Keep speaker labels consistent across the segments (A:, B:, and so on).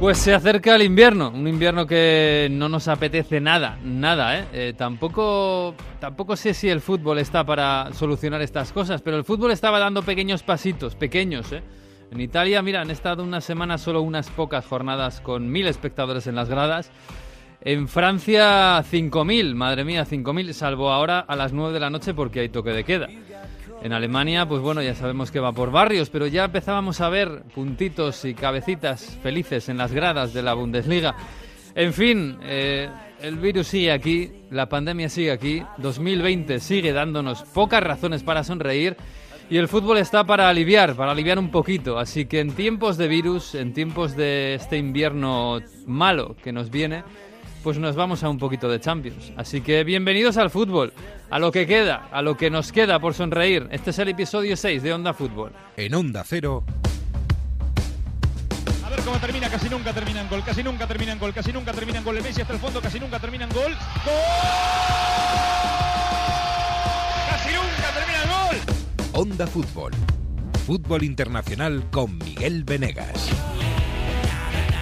A: Pues se acerca el invierno, un invierno que no nos apetece nada, nada, ¿eh? ¿eh? tampoco, tampoco sé si el fútbol está para solucionar estas cosas, pero el fútbol estaba dando pequeños pasitos, pequeños, ¿eh? En Italia, mira, han estado una semana solo unas pocas jornadas con mil espectadores en las gradas. En Francia, 5.000, madre mía, 5.000, salvo ahora a las 9 de la noche porque hay toque de queda. En Alemania, pues bueno, ya sabemos que va por barrios, pero ya empezábamos a ver puntitos y cabecitas felices en las gradas de la Bundesliga. En fin, eh, el virus sigue aquí, la pandemia sigue aquí, 2020 sigue dándonos pocas razones para sonreír y el fútbol está para aliviar, para aliviar un poquito. Así que en tiempos de virus, en tiempos de este invierno malo que nos viene, pues nos vamos a un poquito de Champions. Así que bienvenidos al fútbol, a lo que queda, a lo que nos queda por sonreír. Este es el episodio 6 de Onda Fútbol.
B: En Onda Cero.
C: A ver cómo termina, casi nunca termina en gol, casi nunca termina en gol, casi nunca termina en gol. El Messi hasta el fondo, casi nunca termina en gol. ¡Gol! ¡Casi nunca termina en gol!
B: Onda Fútbol. Fútbol internacional con Miguel Venegas.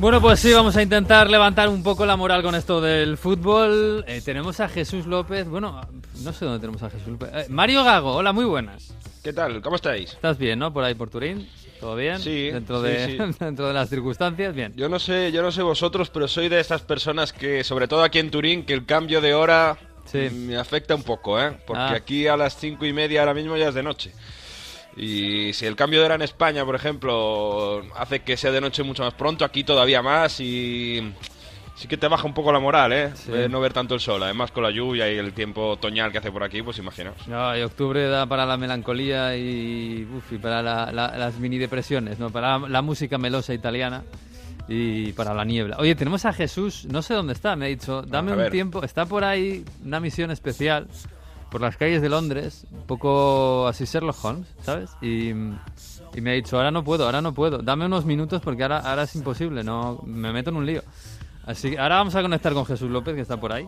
A: Bueno, pues sí, vamos a intentar levantar un poco la moral con esto del fútbol. Eh, tenemos a Jesús López, bueno, no sé dónde tenemos a Jesús López. Eh, Mario Gago, hola, muy buenas.
D: ¿Qué tal? ¿Cómo estáis?
A: ¿Estás bien, no? Por ahí, por Turín. ¿Todo bien?
D: Sí,
A: Dentro,
D: sí,
A: de,
D: sí.
A: dentro de las circunstancias, bien.
D: Yo no sé, yo no sé vosotros, pero soy de estas personas que, sobre todo aquí en Turín, que el cambio de hora
A: Sí.
D: me afecta un poco, ¿eh? Porque
A: Ah.
D: aquí a las cinco y media ahora mismo ya es de noche. Y si el cambio de hora en España, por ejemplo, hace que sea de noche mucho más pronto, aquí todavía más y sí que te baja un poco la moral, ¿eh?
A: Sí.
D: De no ver tanto el sol. Además con la lluvia y el tiempo otoñal que hace por aquí, pues imaginaos.
A: No, y octubre da para la melancolía y, uf, y para la- la- las mini depresiones, ¿no? Para la, la música melosa italiana y para la niebla. Oye, tenemos a Jesús, no sé dónde está, me ha dicho, dame un tiempo, está por ahí una misión especial por las calles de Londres, un poco así Sherlock Holmes, ¿sabes? Y, y me ha dicho, ahora no puedo, ahora no puedo, dame unos minutos porque ahora, ahora es imposible, no me meto en un lío. Así que ahora vamos a conectar con Jesús López, que está por ahí.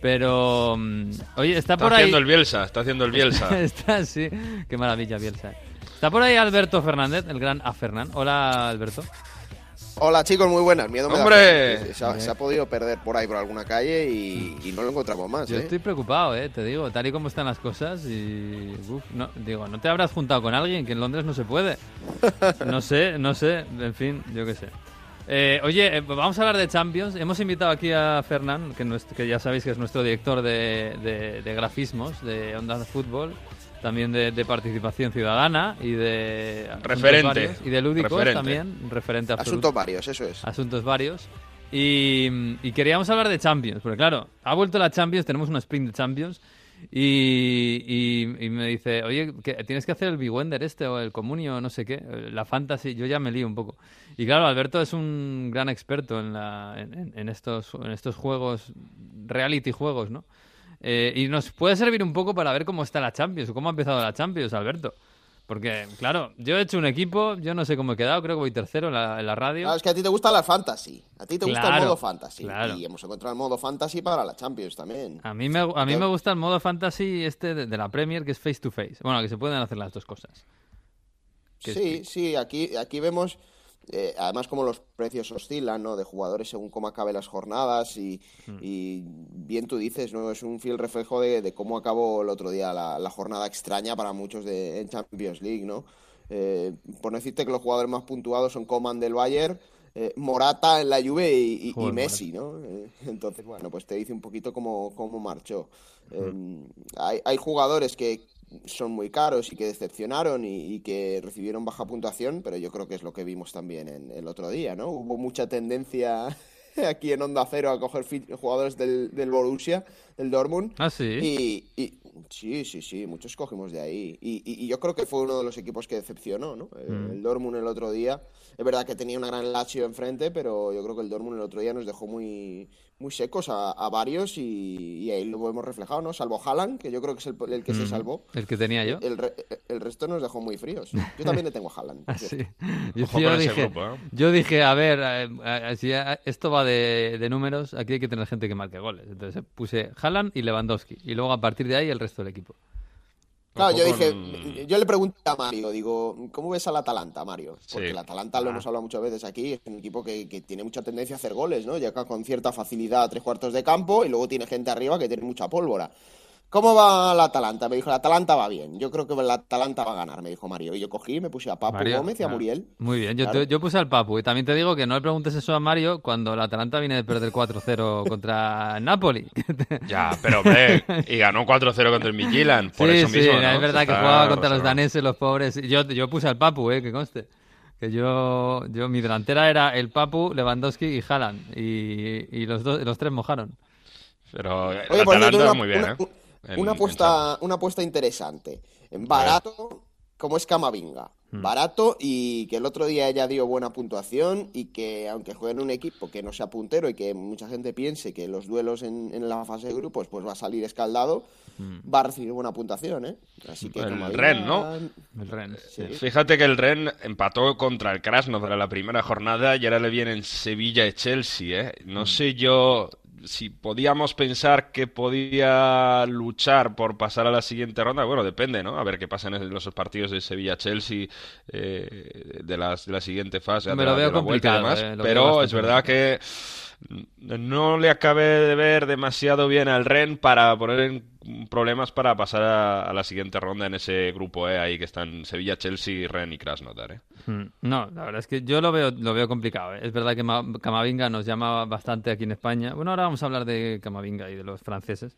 A: Pero, mm, oye, está,
D: Está
A: por ahí...
D: haciendo el Bielsa, está haciendo el Bielsa.
A: Está, sí. Qué maravilla, Bielsa. Está por ahí Alberto Fernández, el gran A. Fernán. Hola, Alberto.
E: Hola chicos, muy buenas. Miedo me da
D: ¡Hombre!
E: Se ha, se ha podido perder por ahí por alguna calle y, y no lo encontramos más.
A: Yo
E: ¿eh?
A: estoy preocupado, eh, te digo, tal y como están las cosas y... uf, no, digo, ¿no te habrás juntado con alguien? Que en Londres no se puede. No sé, no sé, en fin, yo qué sé. Eh, oye, eh, vamos a hablar de Champions. Hemos invitado aquí a Fernán, que, que ya sabéis que es nuestro director de, de- de grafismos de Onda Fútbol, también de, de participación ciudadana y de...
D: Referente.
A: varios, Y de lúdicos
D: Referente.
A: también, referente absoluto.
E: Asuntos varios, eso es.
A: asuntos varios. Y, y queríamos hablar de Champions, porque claro, ha vuelto la Champions, tenemos un sprint de Champions. Y, y- y me dice, oye, que tienes que hacer el Big este o el Comunio, no sé qué, la Fantasy. Yo ya me lío un poco. Y claro, Alberto es un gran experto en, la, en estos, en estos juegos, reality juegos, ¿no? Eh, y nos puede servir un poco para ver cómo está la Champions, o cómo ha empezado la Champions, Alberto. Porque, claro, yo he hecho un equipo, yo no sé cómo he quedado, creo que voy tercero en la, en la radio.
E: Claro, es que a ti te gusta la fantasy. A ti te gusta el modo fantasy.
A: claro.
E: Y hemos encontrado el modo fantasy para la Champions también.
A: A mí, me, a mí me gusta el modo fantasy este de, de la Premier, que es face to face. Bueno, que se pueden hacer las dos cosas. que es-
E: Sí, sí, aquí, aquí vemos, eh, además como los precios oscilan, ¿no? De jugadores según cómo acaben las jornadas y,
A: Hmm.
E: y bien tú dices, ¿no? Es un fiel reflejo de, de cómo acabó el otro día la, la jornada extraña para muchos de, en Champions League, ¿no? Eh, por no decirte que los jugadores más puntuados son Coman del Bayern, eh, Morata en la Juve y, y- y
A: Joder,
E: Messi, ¿no? Eh, entonces, bueno, pues te dice un poquito cómo, cómo marchó.
A: Hmm.
E: Eh, hay, hay jugadores que son muy caros y que decepcionaron y, y que recibieron baja puntuación, pero yo creo que es lo que vimos también en el otro día, ¿no? Hubo mucha tendencia aquí en Onda Cero a coger jugadores del, del Borussia, del Dortmund,
A: Ah, sí.
E: y, y Sí, sí, sí, muchos cogimos de ahí. Y, y- y yo creo que fue uno de los equipos que decepcionó, ¿no?
A: Mm.
E: El Dortmund el otro día. Es verdad que tenía una gran Lazio enfrente, pero yo creo que el Dortmund el otro día nos dejó muy, muy secos a, a varios y, y ahí lo hemos reflejado, ¿no? Salvo Haaland, que yo creo que es el, el que se
A: Mm.
E: salvó.
A: El que tenía yo.
E: El, re- el resto nos dejó muy fríos. Yo también le tengo a Haaland.
A: Ah, sí. Yo, dije,
D: grupo, ¿eh?
A: yo dije, a ver, eh, eh, si esto va de, de números, aquí hay que tener gente que marque goles. Entonces eh, puse Haaland y Lewandowski. Y luego a partir de ahí el resto del equipo.
E: Claro, yo
D: con-
E: dije, yo le pregunté a Mario, digo, ¿cómo ves al Atalanta, Mario? Porque
D: Sí.
E: el Atalanta, lo hemos hablado muchas veces aquí, es un equipo que, que tiene mucha tendencia a hacer goles, ¿no? Llega con cierta facilidad a tres cuartos de campo y luego tiene gente arriba que tiene mucha pólvora. ¿Cómo va el Atalanta? Me dijo, el Atalanta va bien. Yo creo que el Atalanta va a ganar, me dijo Mario. Y yo cogí, me puse a Papu
A: Mario,
E: Gómez y a Muriel.
A: Muy bien, yo,
E: Claro.
A: yo puse al Papu. Y también te digo que no le preguntes eso a Mario cuando el Atalanta viene de perder 4-0 contra Napoli.
D: Ya, pero hombre, y ganó 4-0 contra el Midtjylland, por
A: sí,
D: eso
A: sí,
D: mismo, ¿no?
A: es verdad que
D: Está
A: jugaba contra los daneses, los pobres. Yo, yo puse al Papu, eh, que conste. Que yo, yo, mi delantera era el Papu, Lewandowski y Haaland. Y, y los, dos, los tres mojaron.
D: Pero el
E: Oye, por cierto,
D: Atalanta
E: una,
D: muy bien,
E: una-
D: ¿eh? En-
E: una
D: en
E: apuesta, una apuesta interesante. En barato, como es Camavinga.
A: Hmm.
E: Barato y que el otro día ya dio buena puntuación y que aunque juegue en un equipo que no sea puntero y que mucha gente piense que los duelos en, en la fase de grupos pues va a salir escaldado, va a recibir buena puntuación, ¿eh? Así que
D: Hmm. El
E: Camavinga-
D: Ren, ¿no?
A: El.
E: Sí.
D: Fíjate que el Ren empató contra el Krasnodar en la primera jornada y ahora le viene en Sevilla y Chelsea, ¿eh? No sé yo si podíamos pensar que podía luchar por pasar a la siguiente ronda. Bueno, depende, ¿no? A ver qué pasa en los partidos de Sevilla-Chelsea eh, de, las- de la siguiente fase.
A: Me
D: de
A: lo
D: la-
A: veo
D: de
A: complicado,
D: demás.
A: eh, lo
D: Pero es verdad que no le acabé de ver demasiado bien al Ren para poner en problemas para pasar a, la siguiente ronda en ese grupo eh, ahí que están Sevilla, Chelsea, Ren y Krasnodar. eh.
A: Mm, No, la verdad es que yo lo veo, lo veo complicado. ¿eh? Es verdad que Ma- Camavinga nos llama bastante aquí en España. Bueno, ahora vamos a hablar de Camavinga y de los franceses.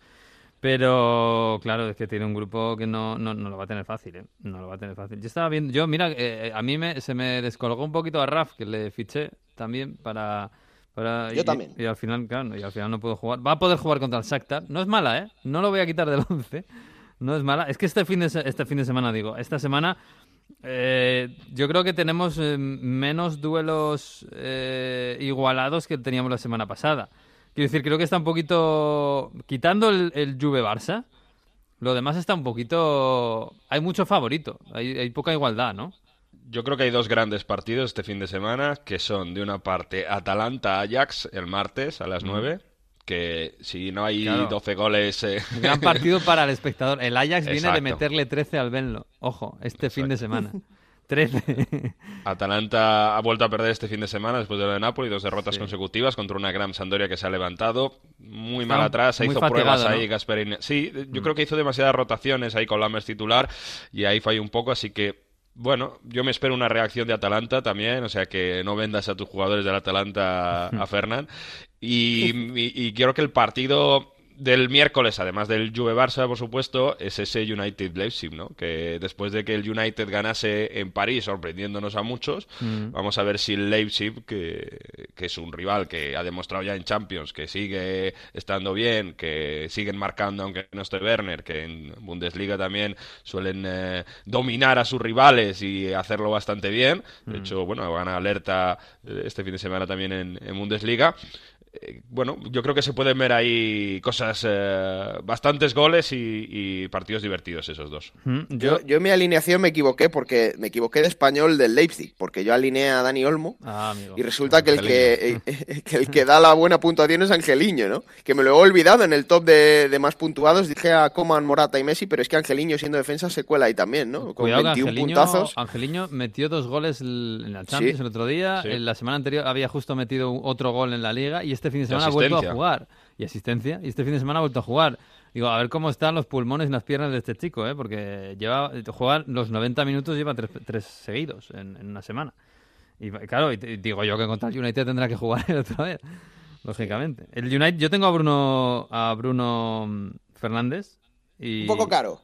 A: Pero claro, es que tiene un grupo que no, no, no lo va a tener fácil, ¿eh? No lo va a tener fácil. Yo estaba viendo, yo mira, eh, a mí me, se me descolgó un poquito a Raf, que le fiché también para... para
E: Yo
A: y,
E: también.
A: Y al final, claro, y al final no puedo jugar. Va a poder jugar contra el Shakhtar. No es mala, ¿eh? No lo voy a quitar del 11. No es mala. Es que este fin de, este fin de semana, digo, esta semana eh, yo creo que tenemos eh, menos duelos eh, igualados que teníamos la semana pasada. Quiero decir, creo que está un poquito... Quitando el, el Juve-Barça, lo demás está un poquito... Hay mucho favorito, hay, hay poca igualdad, ¿no?
D: Yo creo que hay dos grandes partidos este fin de semana, que son de una parte Atalanta-Ajax el martes a las 9, que si no hay
A: Claro.
D: 12 goles... eh,
A: Gran partido para el espectador. El Ajax viene de meterle 13 al Benlo. Ojo, este fin de semana. 13.
D: Atalanta ha vuelto a perder este fin de semana después de lo de Napoli, dos derrotas
A: Sí.
D: consecutivas contra una gran Sampdoria que se ha levantado muy
A: Está
D: mal atrás, se hizo pruebas
A: ¿no? Mm.
D: ahí Gasperini. Sí, yo creo que hizo demasiadas rotaciones ahí con Lammers titular y ahí falló un poco, así que bueno, yo me espero una reacción de Atalanta también, o sea que no vendas a tus jugadores del Atalanta a Fernán. Y, y- y quiero que el partido del miércoles, además del Juve-Barça, por supuesto, es ese United-Leipzig, ¿no? Que después de que el United ganase en París, sorprendiéndonos a muchos,
A: Mm.
D: vamos a ver si el Leipzig, que, que es un rival que ha demostrado ya en Champions que sigue estando bien, que siguen marcando aunque no esté Werner, que en Bundesliga también suelen eh, dominar a sus rivales y hacerlo bastante bien. De hecho, bueno, van a alerta eh, este fin de semana también en, en Bundesliga. Eh, bueno, yo creo que se pueden ver ahí cosas, eh, bastantes goles y, y partidos divertidos esos dos.
A: Mm,
E: Yo,
A: Yo...
E: en mi alineación me equivoqué porque me equivoqué de español del Leipzig, porque yo alineé a Dani Olmo
A: Ah, amigo.
E: y resulta que el que, eh, que el que da la buena puntuación es Angeliño, ¿no? Que me lo he olvidado en el top de, de más puntuados, dije a Coman, Morata y Messi, pero es que Angeliño siendo defensa se cuela ahí también, ¿no? Con
A: Cuidado que
E: 21
A: Angeliño,
E: puntazos.
A: Angeliño metió dos goles en la Champions
E: Sí.
A: el otro día.
D: Sí.
A: En la semana anterior había justo metido otro gol en la Liga y este fin de semana ha vuelto a jugar. Y asistencia. Y este fin de semana ha vuelto a jugar. Digo, a ver cómo están los pulmones y las piernas de este chico, ¿eh? Porque lleva jugar los 90 minutos, lleva tres, tres seguidos en, en una semana. Y claro, y digo yo que contra el United tendrá que jugar él otra vez. Lógicamente. El United, yo tengo a Bruno, a Bruno mm, Fernández. Y...
E: Un poco caro.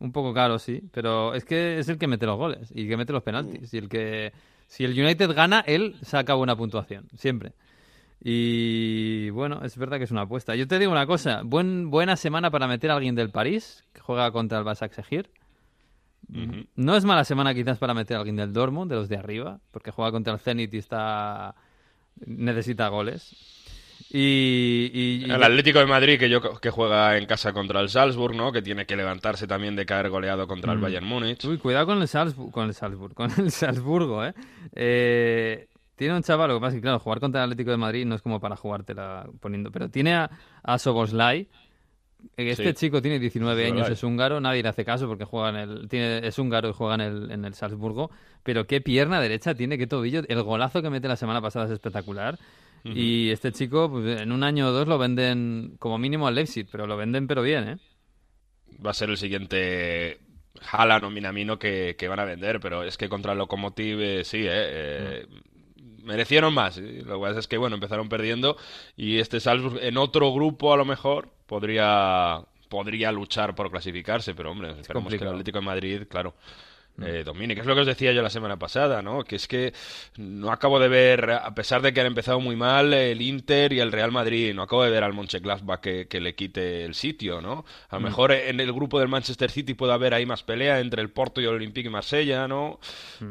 A: Un poco caro, sí, pero es que es el que mete los goles y el que mete los penaltis. Y el que si el United gana, él saca buena puntuación, siempre. Y bueno, es verdad que es una apuesta. Yo te digo una cosa, buen, buena semana para meter a alguien del París, que juega contra el Basaksehir.
D: Ujú.
A: No es mala semana quizás para meter a alguien del Dortmund, de los de arriba, porque juega contra el Zenit y está necesita goles. Y, y- y-
D: El Atlético de Madrid que yo que juega en casa contra el Salzburg, ¿no? Que tiene que levantarse también de caer goleado contra el
A: Mm.
D: Bayern Múnich.
A: Uy, cuidado con el Salzburg, con el Salzburg, con el Salzburgo, ¿eh? Eh, Tiene un chaval, lo que pasa es que, claro, jugar contra el Atlético de Madrid no es como para jugártela poniendo, pero tiene a, a Soboslai. Eh, Este
D: Sí.
A: chico tiene 19 años, es húngaro, nadie le hace caso porque juega en el, tiene, es húngaro y juega en el, en el Salzburgo, pero qué pierna derecha tiene, qué tobillo, el golazo que mete la semana pasada es espectacular. Y este chico, pues, en un año o dos lo venden como mínimo al Leipzig, pero lo venden pero bien, ¿eh?
D: Va a ser el siguiente Haaland o Minamino que, que van a vender, pero es que contra el Lokomotiv eh, sí, eh, eh, merecieron más. ¿eh? Lo que pasa es que, bueno, empezaron perdiendo y este Salzburg en otro grupo a lo mejor podría podría luchar por clasificarse, pero hombre, esperemos que el. Atlético de Madrid, claro, eh, domine, que es lo que os decía yo la semana pasada, ¿no? Que es que no acabo de ver, a pesar de que han empezado muy mal el Inter y el Real Madrid, no acabo de ver al Mönchengladbach que, que le quite el sitio, ¿no? A lo mejor en el grupo del Manchester City puede haber ahí más pelea entre el Porto y el Olympique y Marsella, ¿no?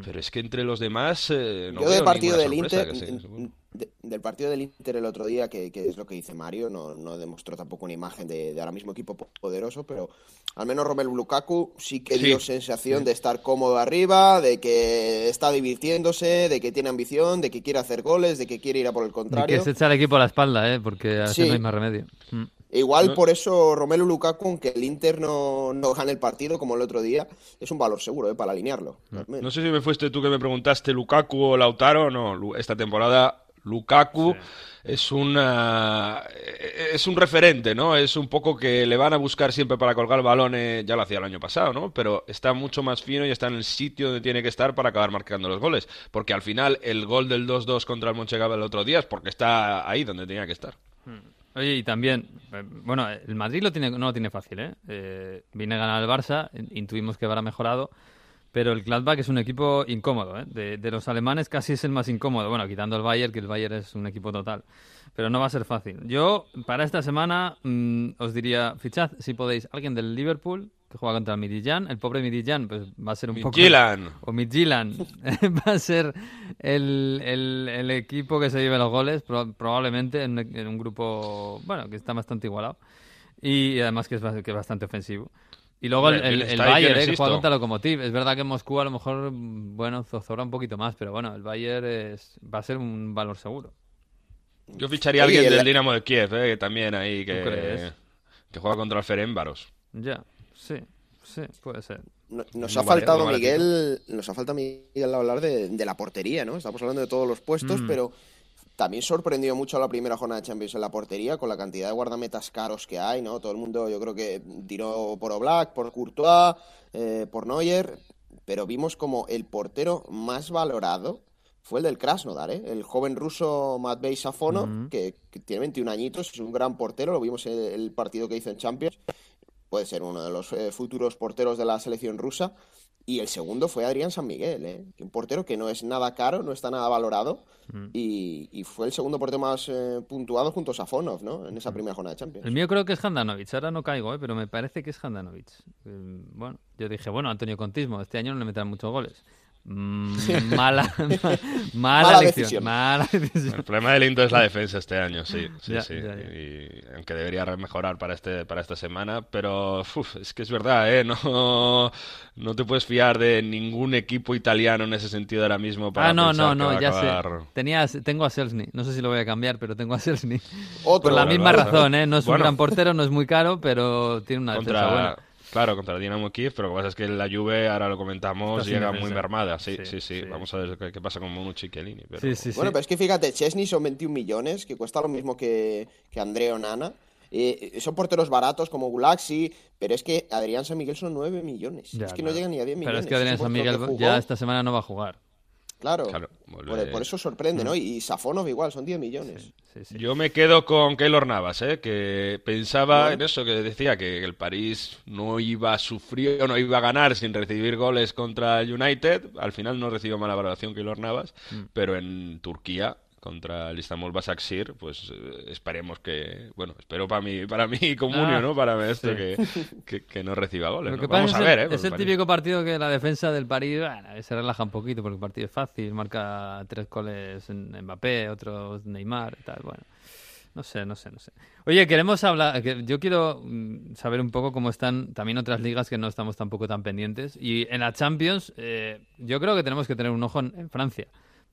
D: Pero es que entre los demás eh, no
E: Yo
D: veo
E: del partido del Inter,
D: que sí, seguro.
E: De- del partido del Inter el otro día, que, que es lo que dice Mario, no, no demostró tampoco una imagen de, de ahora mismo equipo po- poderoso, pero al menos Romelu Lukaku sí que
D: Sí.
E: dio sensación de estar cómodo arriba, de que está divirtiéndose, de que tiene ambición, de que quiere hacer goles, de que quiere ir a por el
A: Y
E: contrario.
A: que se echa el equipo a la espalda, ¿eh? Porque así
E: Sí.
A: no hay más remedio. Mm.
E: Igual
D: No-
E: por eso Romelu Lukaku, aunque el Inter no, no gane el partido como el otro día, es un valor seguro ¿eh? para alinearlo. al menos.
D: No sé si me fuiste tú que me preguntaste Lukaku o Lautaro, no, esta temporada Lukaku es una es un referente, ¿no? Es un poco que le van a buscar siempre para colgar balones, ya lo hacía el año pasado, ¿no? Pero está mucho más fino y está en el sitio donde tiene que estar para acabar marcando los goles, porque al final el gol del 2-2 contra el Monchengladbach el otro día es porque está ahí donde tenía que estar.
A: Oye, y también, eh, bueno, el Madrid lo tiene, no lo tiene fácil, ¿eh? eh viene a ganar el Barça, in- intuimos que habrá mejorado, pero el Gladbach es un equipo incómodo, ¿eh? De, de los alemanes casi es el más incómodo, bueno, quitando el Bayern, que el Bayern es un equipo total, pero no va a ser fácil. Yo, para esta semana, mm, os diría, fichad, si podéis, alguien del Liverpool, que juega contra el Midtjylland, el pobre Midtjylland, pues va a ser un poco...
D: Midtjylland.
A: O Midtjylland va a ser el, el- el equipo que se lleve los goles, pro- probablemente en, en un grupo, bueno, que está bastante igualado. Y además que es, que es bastante ofensivo. Y luego el,
D: Hombre,
A: el, Bayern, eh, que juega contra Lokomotiv. Es verdad que en Moscú a lo mejor, bueno, zozobra un poquito más, pero bueno, el Bayern es, va a ser un valor seguro.
D: Yo ficharía a alguien
E: el-
D: del Dinamo de Kiev, ¿eh? También ahí que, que juega contra el Ferencváros.
A: Ya, sí, sí, puede ser.
E: No- Nos
D: No
E: ha faltado, Miguel, nos ha faltado, Miguel, hablar de, de la portería, ¿no? Estamos hablando de todos los puestos,
A: Mm.
E: pero también sorprendió mucho la primera jornada de Champions en la portería con la cantidad de guardametas caros que hay, ¿no? Todo el mundo, yo creo que tiró por Oblak, por Courtois, eh, por Neuer, pero vimos como el portero más valorado fue el del Krasnodar, ¿eh? El joven ruso Matvei Safonov, que, que tiene 21 añitos, es un gran portero, lo vimos en el partido que hizo en Champions puede ser uno de los eh, futuros porteros de la selección rusa. Y el segundo fue Adrián San Miguel, ¿eh? un portero que no es nada caro, no está nada valorado. Y, y fue el segundo portero más eh, puntuado junto a Safonov, ¿no? En esa primera jornada de Champions.
A: El mío creo que es Handanovic, ahora no caigo, ¿eh? pero me parece que es Handanovic. Eh, bueno, yo dije, bueno, Antonio Contismo, este año no le meterán muchos goles. Mm, mala, mala,
E: Mala
A: elección,
E: decisión.
A: mala decisión.
D: El problema del Inter es la defensa este año, sí, sí,
A: Ya,
D: sí.
A: ya, ya.
D: Y aunque debería mejorar para este para esta semana, pero uf, es que es verdad, ¿eh? No, no te puedes fiar de ningún equipo italiano en ese sentido ahora mismo para
A: Ah, no, no, no, ya
D: acabar-
A: sé. Tenía, tengo a Selzny. No sé si lo voy a cambiar, pero tengo a Selzny.
E: Otro,
A: Por la misma razón, ¿eh? No es
D: Bueno.
A: un gran portero, no es muy caro, pero tiene una defensa
D: contra
A: buena.
D: Claro, contra el Dinamo Kiev, pero lo que pasa es que la Juve, ahora lo comentamos,
A: Está
D: llega muy mermada. Sí,
A: Sí,
D: sí, sí,
A: sí.
D: Vamos a ver qué, qué pasa con Monucci y Chiellini. Pero...
A: Sí, sí, sí.
E: Bueno, pero es que fíjate, Chesney son 21 millones, que cuesta lo mismo que, que Andreo Nana. Eh, son porteros baratos como Gulaxi, pero es que Adrián San Miguel son 9 millones.
A: Ya,
E: es que no
A: no.
E: llegan ni a 10 millones.
A: Pero es que Adrián San Miguel ya esta semana no va a jugar.
E: Claro, por, por eso sorprende, ¿no? Y Safonov igual, son 10 millones.
A: Sí, sí.
D: Yo me quedo con Keylor Navas, ¿eh? que pensaba en eso, que decía que el París no iba a sufrir o no iba a ganar sin recibir goles contra el United. Al final no recibió mala valoración Keylor Navas,
A: Mm.
D: pero en Turquía contra el Istanbul Basaksehir, pues eh, esperemos que, bueno, espero para mí, para mí comunio,
A: Ah,
D: ¿no? Para esto
A: sí.
D: que, que, que no reciba goles. Vamos a ver,
A: el,
D: ¿eh?
A: es el típico partido que la defensa del París bueno, se relaja un poquito porque el partido es fácil, marca tres goles en Mbappé, otros Neymar y tal, bueno. No sé, no sé, no sé. Oye, queremos hablar, yo quiero mm, saber un poco cómo están también otras ligas que no estamos tampoco tan pendientes. Y en la Champions, eh, yo creo que tenemos que tener un ojo en, en Francia.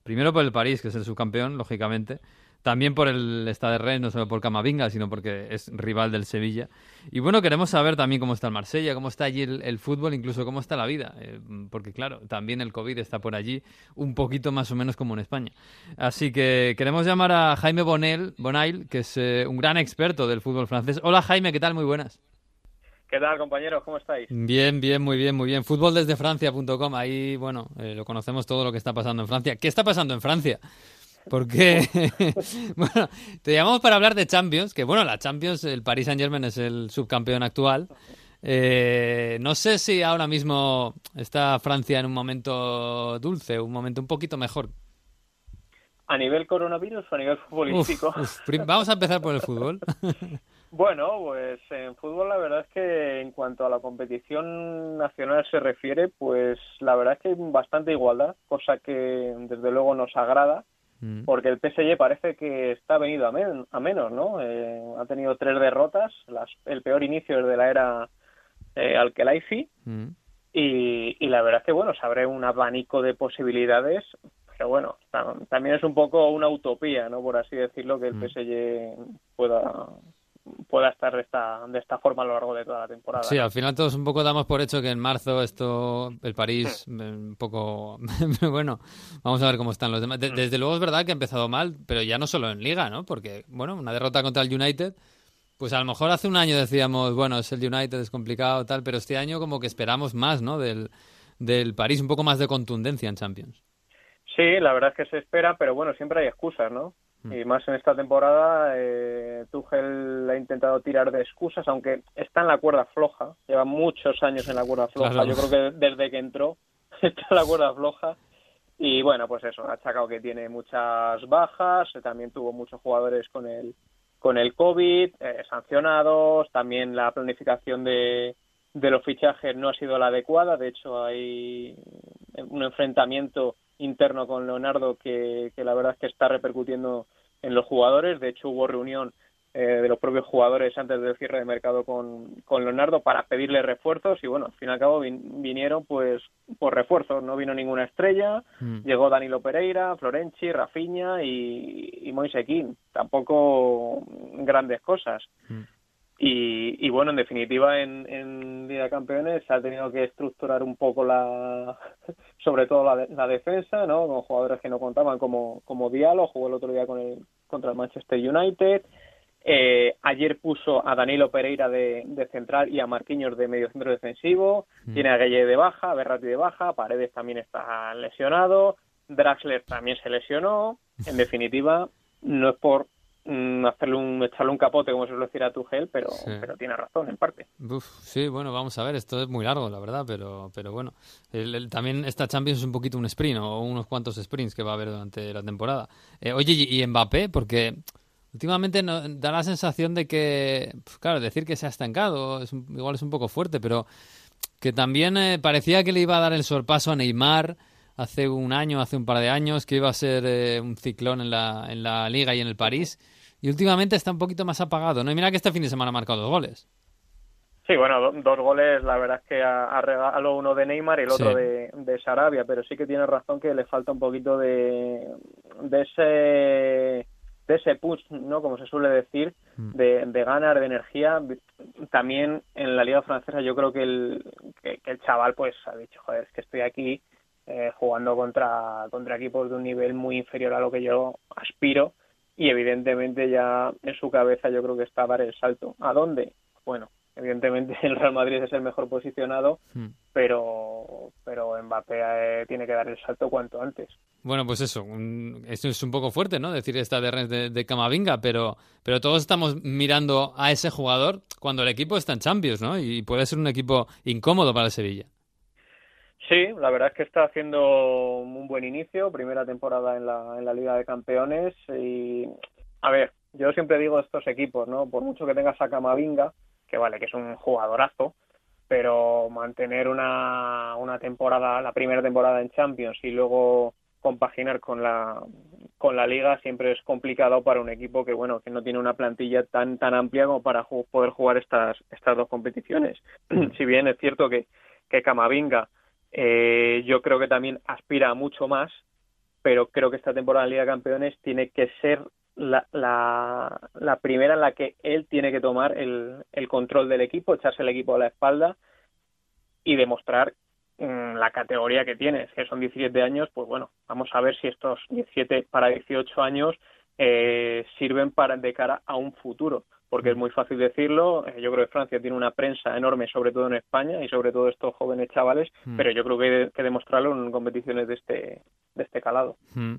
A: Primero por el París, que es el subcampeón, lógicamente. También por el Stade Rennes, no solo por Camavinga, sino porque es rival del Sevilla. Y bueno, queremos saber también cómo está el Marsella, cómo está allí el, fútbol, incluso cómo está la vida. eh, porque claro, también el COVID está por allí, un poquito más o menos como en España. Así que queremos llamar a Jaime Bonel, Bonail, que es eh, un gran experto del fútbol francés. Hola Jaime, ¿qué tal? Muy buenas.
F: ¿Qué tal, compañeros? ¿Cómo estáis?
A: Bien, bien, muy bien, muy bien. Fútboldesdefrancia.com, ahí, bueno, eh, lo conocemos todo lo que está pasando en Francia. ¿Qué está pasando en Francia? Porque, bueno, te llamamos para hablar de Champions, que bueno, la Champions, el Paris Saint Germain es el subcampeón actual. Eh, no sé si ahora mismo está Francia en un momento dulce, un momento un poquito mejor.
F: ¿A nivel coronavirus o a nivel futbolístico?
A: uf, vamos a empezar por el fútbol.
F: Bueno, pues en fútbol la verdad es que en cuanto a la competición nacional se refiere, pues la verdad es que hay bastante igualdad, cosa que desde luego nos agrada,
A: Mm,
F: porque el PSG parece que está venido a, men- a menos, ¿no? Eh, ha tenido tres derrotas, las- el peor inicio desde la era eh, Al-Khelaifi,
A: mm.
F: y, y la verdad es que bueno se abre un abanico de posibilidades pero bueno tam- también es un poco una utopía no por así decirlo que el
A: Mm.
F: PSG pueda pueda estar de esta de esta forma a lo largo de toda la temporada
A: Sí,
F: ¿no?
A: al final todos un poco damos por hecho que en marzo esto, el París, eh, un poco... Bueno, vamos a ver cómo están los demás. De- desde luego es verdad que ha empezado mal, pero ya no solo en Liga, ¿no? Porque, bueno, una derrota contra el United, pues a lo mejor hace un año decíamos, bueno, es el United, es complicado, tal, pero este año como que esperamos más, ¿no? Del, del París, un poco más de contundencia en Champions.
F: Sí la verdad es que se espera pero bueno siempre hay excusas no
A: Mm.
F: y más en esta temporada eh, Tuchel ha intentado tirar de excusas aunque está en la cuerda floja lleva muchos años en la cuerda floja
A: Claro.
F: yo creo que desde que entró está en la cuerda floja Y bueno, pues eso, ha achacado que tiene muchas bajas, eh, también tuvo muchos jugadores con el, con el COVID, eh, sancionados, también la planificación de, de los fichajes no ha sido la adecuada, de hecho hay un enfrentamiento interno con Leonardo que, que la verdad es que está repercutiendo en los jugadores, de hecho hubo reunión eh, de los propios jugadores antes del cierre de mercado con, con Leonardo para pedirle refuerzos y bueno, al fin y al cabo vin- vinieron pues por refuerzos, no vino ninguna estrella,
A: Mm.
F: llegó Danilo Pereira, Florenci, Rafinha y, y Moise tampoco grandes cosas.
A: Mm.
F: Y, y bueno, en definitiva, en, en Liga de Campeones se ha tenido que estructurar un poco la, sobre todo la, de- la defensa, ¿no? Con jugadores que no contaban como, como Diallo, jugó el otro día con el, contra el Manchester United. Eh, ayer puso a Danilo Pereira de, de central y a Marquinhos de medio centro defensivo. Tiene a Gueye de baja, a Berratti de baja, Paredes también está lesionado, Draxler también se lesionó. En definitiva, no es por mm, hacerle un, echarle un capote, como suele decir a Tuchel, pero,
A: Sí.
F: pero tiene razón en parte.
A: Uf, sí, bueno, vamos a ver, esto es muy largo, la verdad, pero, pero bueno. El- el- también esta Champions es un poquito un sprint o unos cuantos sprints que va a haber durante la temporada. Eh, oye, y, y Mbappé, porque últimamente no- da la sensación de que, pues, claro, decir que se ha estancado es un- igual es un poco fuerte, pero que también eh, parecía que le iba a dar el sorpaso a Neymar hace un año, hace un par de años, que iba a ser eh, un ciclón en la, en la Liga y en el París. Y últimamente está un poquito más apagado, ¿no? Y mira que este fin de semana ha marcado dos goles.
F: Sí, bueno, do- dos goles, la verdad es que ha, regalado uno de Neymar y el otro
A: Sí.
F: de, de Sarabia, pero sí que tiene razón que le falta un poquito de, de ese de ese push, ¿no? Como se suele decir,
A: Mm.
F: de, de ganar, de energía. También en la Liga Francesa yo creo que el, que, que el chaval pues ha dicho, joder, es que estoy aquí eh, jugando contra, contra equipos de un nivel muy inferior a lo que yo aspiro y evidentemente ya en su cabeza yo creo que está dar el salto. ¿A dónde? Bueno, evidentemente el Real Madrid es el mejor posicionado,
A: Mm.
F: pero pero Mbappé eh, tiene que dar el salto cuanto antes.
A: Bueno, pues eso, un- esto es un poco fuerte, ¿no? Decir esta de de, de Camavinga, pero, pero todos estamos mirando a ese jugador cuando el equipo está en Champions, ¿no? Y puede ser un equipo incómodo para el Sevilla.
F: Sí, la verdad es que está haciendo un buen inicio, primera temporada en la, en la Liga de Campeones y, a ver, yo siempre digo estos equipos, ¿no? Por mucho que tengas a Camavinga, que vale, que es un jugadorazo, pero mantener una, una temporada, la primera temporada en Champions y luego compaginar con la con la liga siempre es complicado para un equipo que bueno que no tiene una plantilla tan tan amplia como para poder jugar estas estas dos competiciones si bien es cierto que que eh, yo creo que también aspira a mucho más pero creo que esta temporada en Liga de Campeones tiene que ser la, la, la primera en la que él tiene que tomar el, el control del equipo echarse el equipo a la espalda y demostrar Mm, la categoría que tienes, que son 17 años, pues bueno, vamos a ver si estos 17 para 18 años eh, sirven para de cara a un futuro, porque es muy fácil decirlo. Eh, yo creo que Francia tiene una prensa enorme, sobre todo en España y sobre todo estos jóvenes chavales,
A: Mm.
F: pero yo creo que hay que demostrarlo en competiciones de este de este calado.
A: Mm.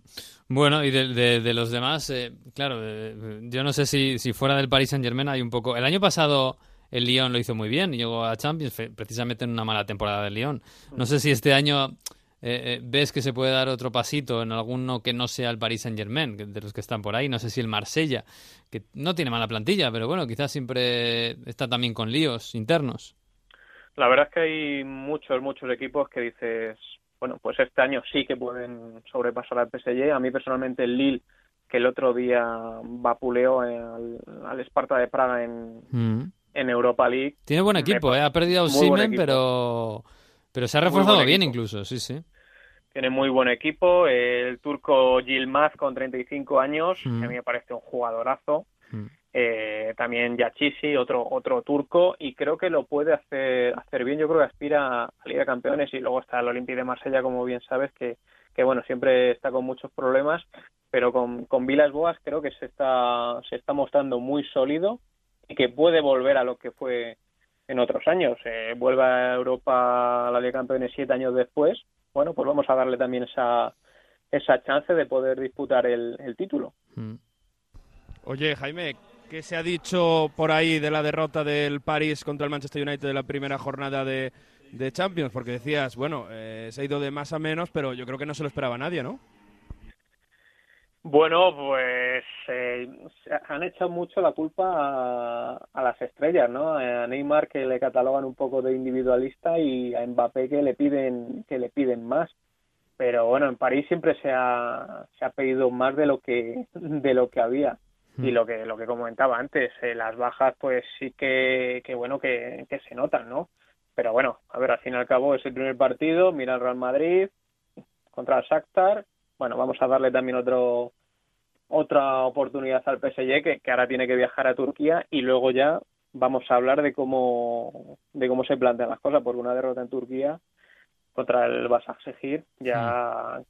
A: Bueno, y de, de- de los demás, eh, claro, eh, yo no sé si, si fuera del Paris Saint Germain hay un poco. El año pasado el Lyon lo hizo muy bien y llegó a Champions, precisamente en una mala temporada del Lyon. No sé si este año eh, eh, ves que se puede dar otro pasito en alguno que no sea el Paris Saint Germain, de los que están por ahí. No sé si el Marsella, que no tiene mala plantilla, pero bueno, quizás siempre está también con líos internos.
F: La verdad es que hay muchos, muchos equipos que dices, bueno, pues este año sí que pueden sobrepasar al PSG. A mí personalmente el Lille, que el otro día vapuleó al, al Sparta de Praga en,
A: Mm.
F: en Europa League.
A: Tiene buen equipo, eh, ha perdido a
F: equipo.
A: pero, pero se ha reforzado bien
F: equipo.
A: incluso, sí, sí.
F: Tiene muy buen equipo. El turco Yilmaz con 35 años,
A: Mm.
F: que a mí me parece un jugadorazo.
A: Mm.
F: Eh, también Yachisi, otro otro turco, y creo que lo puede hacer hacer bien. Yo creo que aspira a Liga de Campeones y luego está el Olympique de Marsella, como bien sabes, que, que bueno, siempre está con muchos problemas, pero con, con Vilas Boas creo que se está, se está mostrando muy sólido y que puede volver a lo que fue en otros años. Eh, vuelve a Europa a la Liga de Campeones siete años después. Bueno, pues vamos a darle también esa, esa chance de poder disputar el, el título.
A: Mm.
G: Oye, Jaime, ¿qué se ha dicho por ahí de la derrota del París contra el Manchester United de la primera jornada de, de Champions? Porque decías, bueno, eh, se ha ido de más a menos, pero yo creo que no se lo esperaba nadie, ¿no?
F: Bueno, pues eh, han echado mucho la culpa a, a las estrellas, ¿no? A Neymar que le catalogan un poco de individualista y a Mbappé que le piden que le piden más. Pero bueno, en París siempre se ha, se ha pedido más de lo que de lo que había y lo que lo que comentaba antes, eh, las bajas pues sí que, que bueno que, que se notan, ¿no? Pero bueno, a ver, al fin y al cabo es el primer partido, mira el Real Madrid contra el Shakhtar, bueno, vamos a darle también otro otra oportunidad al PSG que, que ahora tiene que viajar a Turquía y luego ya vamos a hablar de cómo de cómo se plantean las cosas porque una derrota en Turquía contra el Basaksehir ya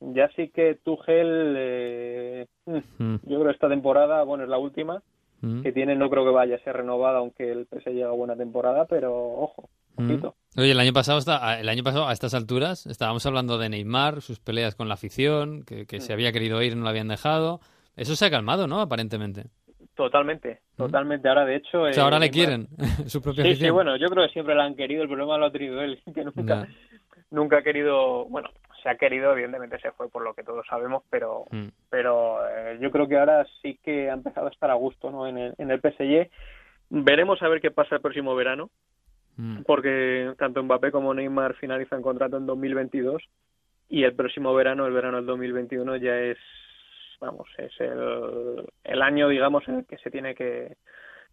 F: ya sí que Tuchel eh, mm,
A: Mm.
F: yo creo esta temporada bueno es la última
A: Mm.
F: que tiene no creo que vaya a ser renovada aunque el PSG haga buena temporada pero ojo
A: Mm. Oye, el año pasado está, el año pasado a estas alturas estábamos hablando de Neymar, sus peleas con la afición, que, que se había querido ir no lo habían dejado. Eso se ha calmado, ¿no? Aparentemente.
F: totalmente totalmente ahora de hecho
A: O sea,
F: eh,
A: ahora le
F: Neymar-
A: quieren su propia
F: Sí,
A: afición.
F: sí, bueno, yo creo que siempre la han querido, el problema lo ha tenido él, que nunca, nunca ha querido, bueno, se ha querido, evidentemente se fue por lo que todos sabemos, pero
A: Mm.
F: pero eh, yo creo que ahora sí que ha empezado a estar a gusto ¿no? en, el, en el PSG. Veremos a ver qué pasa el próximo verano,
A: Mm.
F: porque tanto Mbappé como Neymar finalizan contrato en 2022 y el próximo verano, el verano del 2021, ya es, vamos, es el, el año, digamos, en el que se tiene que,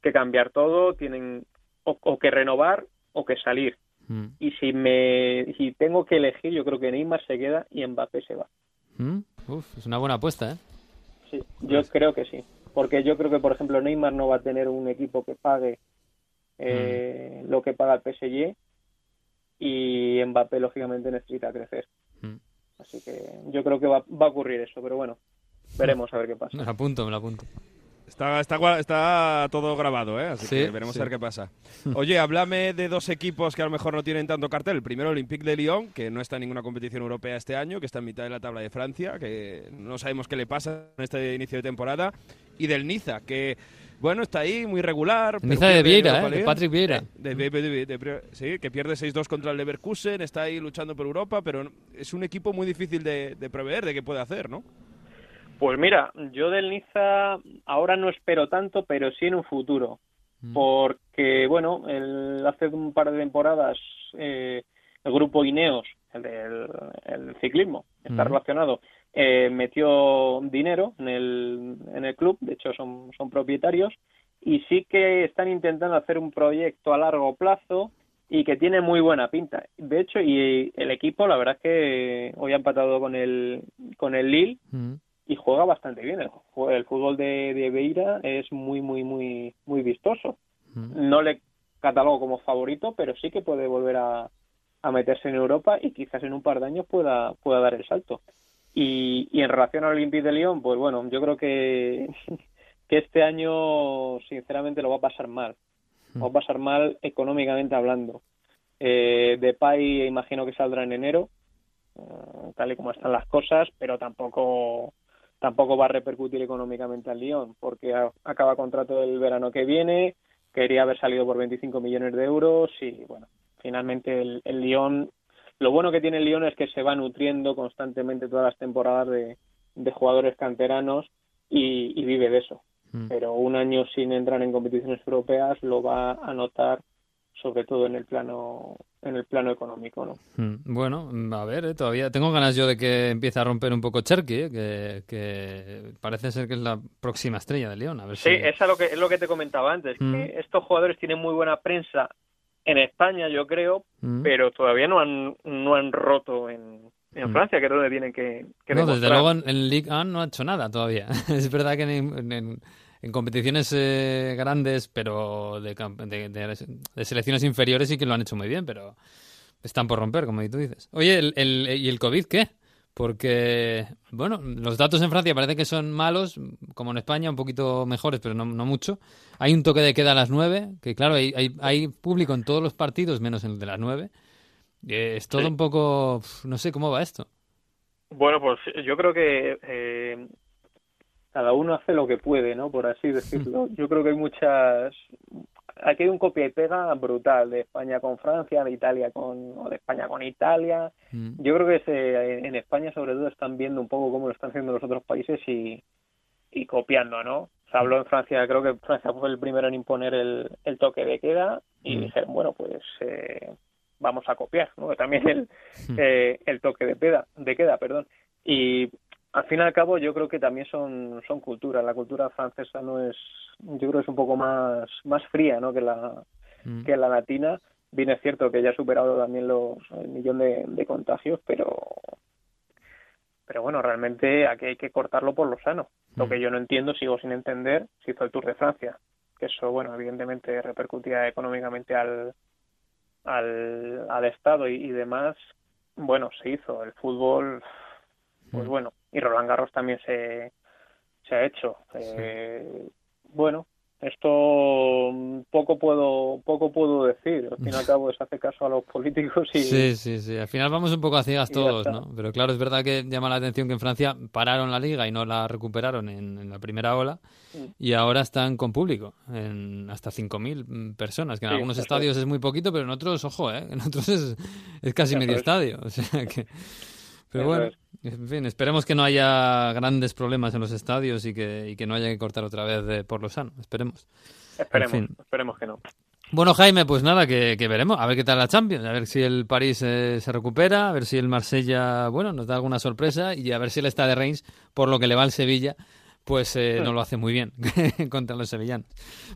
F: que cambiar todo, tienen o, o que renovar o que salir.
A: Mm.
F: Y si me si tengo que elegir, yo creo que Neymar se queda y Mbappé se va.
A: Mm. Uf, es una buena apuesta, ¿eh?
F: Sí, yo creo que sí. Porque yo creo que, por ejemplo, Neymar no va a tener un equipo que pague eh, lo que paga el PSG y Mbappé, lógicamente, necesita crecer.
A: Mm.
F: Así que yo creo que va, va a ocurrir eso, pero bueno, veremos a ver qué pasa.
A: Me lo apunto, me lo apunto.
G: Está, está, gua- está todo grabado, ¿eh? Así
A: Sí,
G: que veremos
A: sí.
G: a ver qué pasa. Oye, háblame de dos equipos que a lo mejor no tienen tanto cartel. El primero, Olympique de Lyon, que no está en ninguna competición europea este año, que está en mitad de la tabla de Francia, que no sabemos qué le pasa en este inicio de temporada. Y del Niza, que bueno, está ahí, muy regular.
A: Niza de
G: pierde
A: Vieira, ¿eh? De. Patrick Vieira.
G: Eh, de- de- de- de- de- sí, que pierde 6-2 contra el Leverkusen, está ahí luchando por Europa, pero es un equipo muy difícil de, de prever, de qué puede hacer, ¿no?
F: Pues mira, yo del Niza ahora no espero tanto, pero sí en un futuro. Porque, bueno, el- hace un par de temporadas eh, el grupo Ineos, el del el ciclismo, está relacionado, eh, metió dinero en el, en el club, de hecho son, son propietarios, y sí que están intentando hacer un proyecto a largo plazo y que tiene muy buena pinta. De hecho, y el equipo, la verdad es que hoy ha empatado con el, con el Lille y juega bastante bien. El, el fútbol de, de Beira es muy, muy, muy, muy vistoso. No le catalogo como favorito, pero sí que puede volver a, a meterse en Europa y quizás en un par de años pueda, pueda dar el salto. Y, y en relación al Olympique de Lyon, pues bueno, yo creo que, que este año sinceramente lo va a pasar mal. Lo va a pasar mal económicamente hablando. Eh, Depay imagino que saldrá en enero, eh, tal y como están las cosas, pero tampoco tampoco va a repercutir económicamente al Lyon, porque a- acaba contrato el verano que viene, quería haber salido por 25 millones de euros y bueno, finalmente el, el Lyon, lo bueno que tiene el Lyon es que se va nutriendo constantemente todas las temporadas de, de jugadores canteranos y, y vive de eso.
A: Mm.
F: Pero un año sin entrar en competiciones europeas lo va a notar sobre todo en el plano en el plano económico, ¿no?
A: Mm, Bueno, a ver, eh, todavía tengo ganas yo de que empiece a romper un poco Cherky, eh, que, que parece ser que es la próxima estrella de León. A ver
F: Sí,
A: si...
F: es, a lo que, es lo que te comentaba antes,
A: Mm.
F: que estos jugadores tienen muy buena prensa en España, yo creo,
A: Mm.
F: pero todavía no han, no han roto en, en
A: Mm.
F: Francia, que es donde tienen que, que
A: No, desde luego en, en Ligue 1 no ha hecho nada todavía. es verdad que en, en- competiciones eh, grandes, pero de, de, de- de selecciones inferiores sí que lo han hecho muy bien, pero están por romper, como tú dices. Oye, el, el- ¿y el COVID qué? Porque, bueno, los datos en Francia parece que son malos, como en España, un poquito mejores, pero no, no mucho. Hay un toque de queda a las 9, que claro, hay, hay, hay público en todos los partidos, menos en el de las 9. Eh, Es todo
F: Sí.
A: un poco, no sé cómo va esto.
F: Bueno, pues yo creo que eh, cada uno hace lo que puede, ¿no? Por así decirlo. Yo creo que hay muchas... Aquí hay un copia y pega brutal de España con Francia, de Italia con... o de España con Italia.
A: Mm.
F: Yo creo que se, en España sobre todo están viendo un poco cómo lo están haciendo los otros países y, y copiando, ¿no? Se habló en Francia, creo que Francia fue el primero en imponer el, el toque de queda y
A: Mm.
F: dijeron, bueno, pues eh, vamos a copiar, También el,
A: Mm.
F: eh, el toque de queda, de queda, perdón. Y al fin y al cabo yo creo que también son, son culturas. La cultura francesa no es, yo creo que es un poco más, más fría, ¿no? Que la,
A: Mm.
F: que la latina. Bien es cierto que ya ha superado también los el millón de, de contagios, pero pero bueno, realmente aquí hay que cortarlo por lo sano. Lo
A: Mm.
F: que yo no entiendo, sigo sin entender, se hizo el Tour de Francia, que eso, bueno, evidentemente repercutía económicamente al, al, al Estado y, y demás. Bueno, se hizo. El fútbol, pues
A: Mm.
F: bueno, y Roland Garros también se, se ha hecho. Eh, bueno, esto mm, poco puedo poco puedo decir. Al fin y al cabo es hacer caso a los políticos y
A: Sí, sí, sí. Al final vamos un poco a ciegas todos. ¿no? Pero claro, es verdad que llama la atención que en Francia pararon la liga y no la recuperaron en, en la primera ola
F: Mm.
A: y ahora están con público, en hasta 5.000 personas, que en
F: Sí,
A: algunos estadios es muy poquito, pero en otros, ojo, ¿eh? En otros es, es casi
F: Eso
A: medio
F: es.
A: estadio. O sea que... Pero
F: Eso
A: bueno. En fin, esperemos que no haya grandes problemas en los estadios y que, y que no haya que cortar otra vez de- por lo sano. Esperemos.
F: esperemos,
A: en fin.
F: esperemos que no.
A: Bueno, Jaime, pues nada, que, que veremos. A ver qué tal la Champions. A ver si el París eh, se recupera, a ver si el Marsella, bueno, nos da alguna sorpresa y a ver si el Stade de Reims, por lo que le va al Sevilla, pues eh, no lo hace muy bien contra los sevillanos.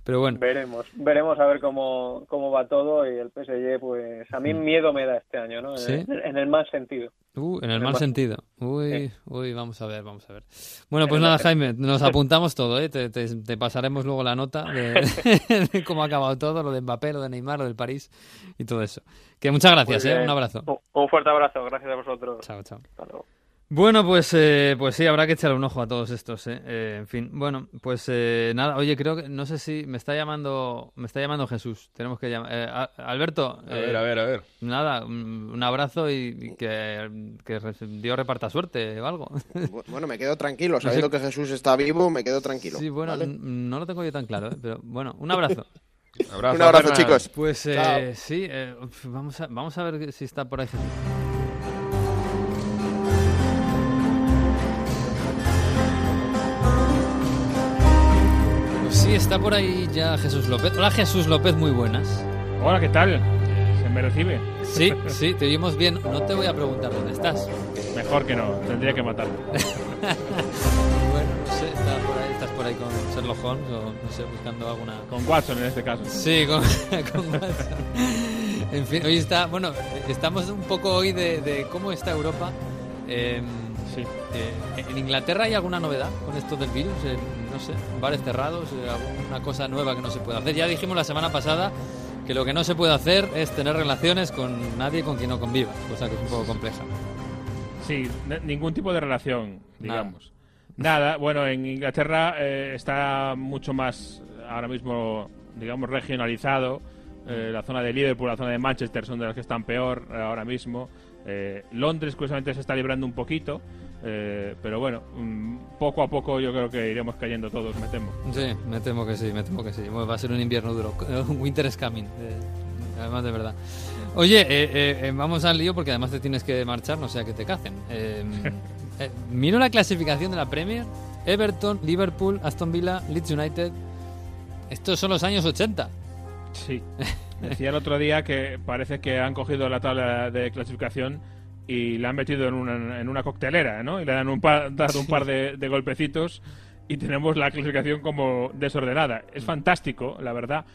A: Pero bueno,
F: Veremos, veremos a ver cómo, cómo va todo y el PSG, pues a mí miedo me da este año, ¿no? En,
A: Sí.
F: el, en el mal sentido.
A: Uh, en el
F: en
A: mal sentido. Uy,
F: Sí.
A: uy, vamos a ver, vamos a ver. Bueno,
F: En
A: pues nada,
F: mal-
A: Jaime, nos apuntamos todo, ¿eh? Te, te- te pasaremos luego la nota de, de cómo ha acabado todo, lo de Mbappé, lo de Neymar, lo del París y todo eso. Que muchas gracias, ¿eh? Un abrazo.
F: Un- Un fuerte abrazo, gracias a vosotros.
A: Chao, chao.
F: Hasta luego.
A: Bueno, pues, eh, pues sí, habrá que echarle un ojo a todos estos, ¿eh? Eh, en fin, bueno, pues eh, nada, oye, creo que, no sé si me está llamando, me está llamando Jesús, tenemos que llamar. Eh, a- Alberto,
D: A ver, a ver, a ver.
A: nada, un, un abrazo y, y que, Dios reparta suerte o algo.
E: Bu- Bueno, me quedo tranquilo, sabiendo que Jesús está vivo, me quedo tranquilo.
A: Sí, bueno, no lo tengo yo tan claro, ¿eh? pero bueno, un abrazo.
D: Abrazo,
E: Un abrazo, chicos.
A: Pues eh, sí, eh, vamos, a, vamos a ver si está por ahí Jesús. Sí, está por ahí ya Jesús López. Hola Jesús López, muy buenas.
H: Hola, ¿qué tal? ¿Se me recibe?
A: Sí, sí, te oímos bien. No te voy a preguntar dónde estás.
H: Mejor que no, tendría que matarme.
A: Bueno, no sé, está por ahí, estás por ahí con Sherlock Holmes o no sé, buscando alguna...
H: Con Watson en este caso.
A: Sí, con, con Watson. En fin, hoy está, bueno, estamos un poco hoy de, de cómo está Europa. Eh,
H: Sí.
A: eh, ¿En Inglaterra hay alguna novedad con esto del virus? Eh, no sé, bares cerrados, eh, alguna cosa nueva que no se puede hacer. Ya dijimos la semana pasada que lo que no se puede hacer es tener relaciones con nadie con quien no conviva, cosa que es un poco compleja.
H: Sí, ningún tipo de relación, digamos. Nada, bueno, en Inglaterra eh, está mucho más ahora mismo, digamos, regionalizado. Eh, la zona de Liverpool, la zona de Manchester son de las que están peor eh, ahora mismo. Eh, Londres, curiosamente, se está librando un poquito. eh, pero bueno, mm, poco a poco yo creo que iremos cayendo todos, me temo.
A: Sí, me temo que sí, me temo que sí. Bueno, va a ser un invierno duro. Winter is coming. eh, además, de verdad. Oye, eh, eh, eh, vamos al lío porque además te tienes que marchar, no sea que te cacen. Eh, miro la clasificación de la Premier. Everton, Liverpool, Aston Villa, Leeds United. Estos son los años 80.
H: Sí. Decía el otro día que parece que han cogido la tabla de clasificación y la han metido en una, en una coctelera, ¿no? Y le dan un par, dado un par de, de golpecitos y tenemos la clasificación como desordenada. Es fantástico, la verdad.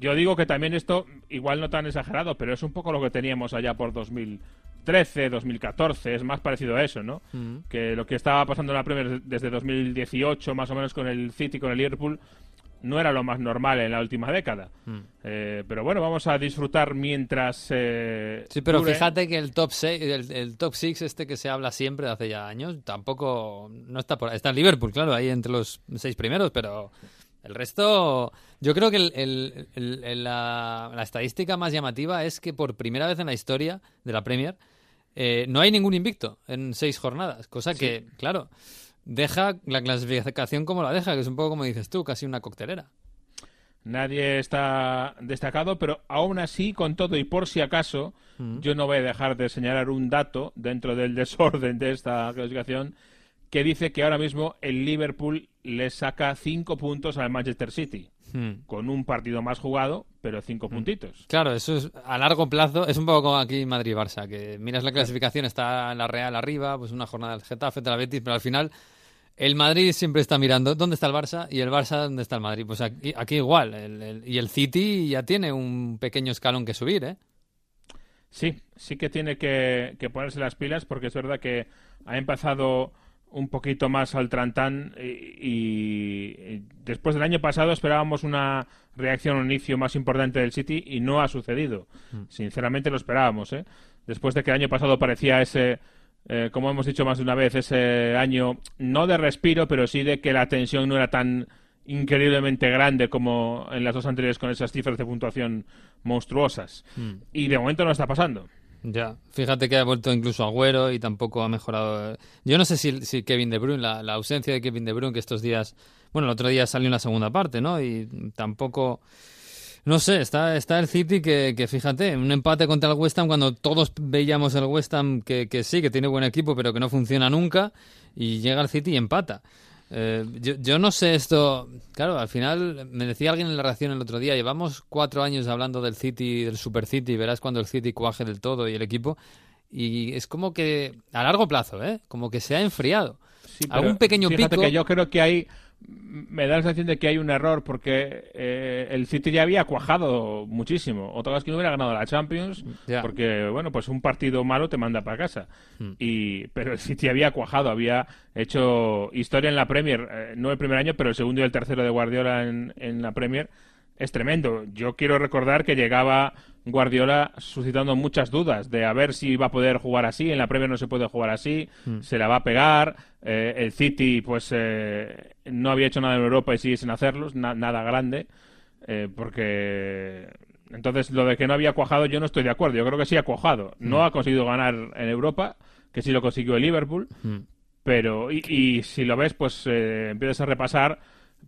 H: Yo digo que también esto, igual no tan exagerado, pero es un poco lo que teníamos allá por 2013, 2014, es más parecido a eso, ¿no?
A: Mm.
H: Que lo que estaba pasando en la Premier desde 2018, más o menos con el City, con el Liverpool, no era lo más normal en la última década.
A: Mm.
H: Eh, pero bueno, vamos a disfrutar mientras. eh,
A: Sí, pero
H: dure.
A: fíjate que el top 6, el, el top 6 este que se habla siempre de hace ya años, tampoco no está por. Está en Liverpool, claro, ahí entre los seis primeros, pero el resto, yo creo que el- el- el- el- la, la estadística más llamativa es que por primera vez en la historia de la Premier eh, no hay ningún invicto en seis jornadas, cosa que, claro, deja la clasificación como la deja, que es un poco como dices tú, casi una coctelera.
H: Nadie está destacado, pero aún así, con todo y por si acaso,
A: Mm.
H: yo no voy a dejar de señalar un dato dentro del desorden de esta clasificación que dice que ahora mismo el Liverpool le saca cinco puntos al Manchester City,
A: Hmm.
H: con un partido más jugado, pero cinco puntitos.
A: Claro, eso es a largo plazo. Es un poco como aquí Madrid-Barça, que miras la clasificación, está la Real arriba, pues una jornada del Getafe, de la Betis, pero al final el Madrid siempre está mirando dónde está el Barça y el Barça dónde está el Madrid. Pues aquí, aquí igual. el- el- y el City ya tiene un pequeño escalón que subir, ¿eh?
H: Sí, sí que tiene que, que ponerse las pilas porque es verdad que ha empezado un poquito más al trantán y, después del año pasado esperábamos una reacción, un inicio más importante del City y no ha sucedido. Sinceramente lo esperábamos, ¿eh? Después de que el año pasado parecía ese, eh, como hemos dicho más de una vez, ese año no de respiro, pero sí de que la tensión no era tan increíblemente grande como en las dos anteriores con esas cifras de puntuación monstruosas. Y de momento no está pasando.
A: Ya, fíjate que ha vuelto incluso Agüero y tampoco ha mejorado. eh. Yo no sé si, si Kevin De Bruyne, la, la ausencia de Kevin De Bruyne, que estos días, bueno, el otro día salió en la segunda parte, ¿no? Y tampoco, no sé, está, está el City que, que fíjate, un empate contra el West Ham cuando todos veíamos el West Ham que, que sí, que tiene buen equipo, pero que no funciona nunca, y llega el City y empata. Eh, yo, yo no sé esto. Claro, al final me decía alguien en la reacción el otro día: llevamos cuatro años hablando del City, del Super City, y verás cuando el City cuaje del todo y el equipo. Y es como que a largo plazo, ¿eh? Como que se ha enfriado.
H: Sí,
A: pequeño
H: fíjate
A: pico.
H: que yo creo que hay me da la sensación de que hay un error porque eh, el City ya había cuajado muchísimo. Otra vez que no hubiera ganado la Champions, porque bueno, pues un partido malo te manda para casa.
A: Hmm.
H: Y pero el City había cuajado, había hecho historia en la Premier, eh, no el primer año, pero el segundo y el tercero de Guardiola en, en la Premier es tremendo. Yo quiero recordar que llegaba Guardiola suscitando muchas dudas de a ver si va a poder jugar así, en la Premier no se puede jugar así,
A: Mm.
H: se la va a pegar, eh, el City pues eh, no había hecho nada en Europa y sigue sin hacerlo, na- nada grande, eh, porque entonces lo de que no había cuajado yo no estoy de acuerdo, yo creo que sí ha cuajado, no
A: Mm.
H: ha conseguido ganar en Europa, que sí lo consiguió el Liverpool,
A: Mm.
H: pero y, y si lo ves pues eh, empiezas a repasar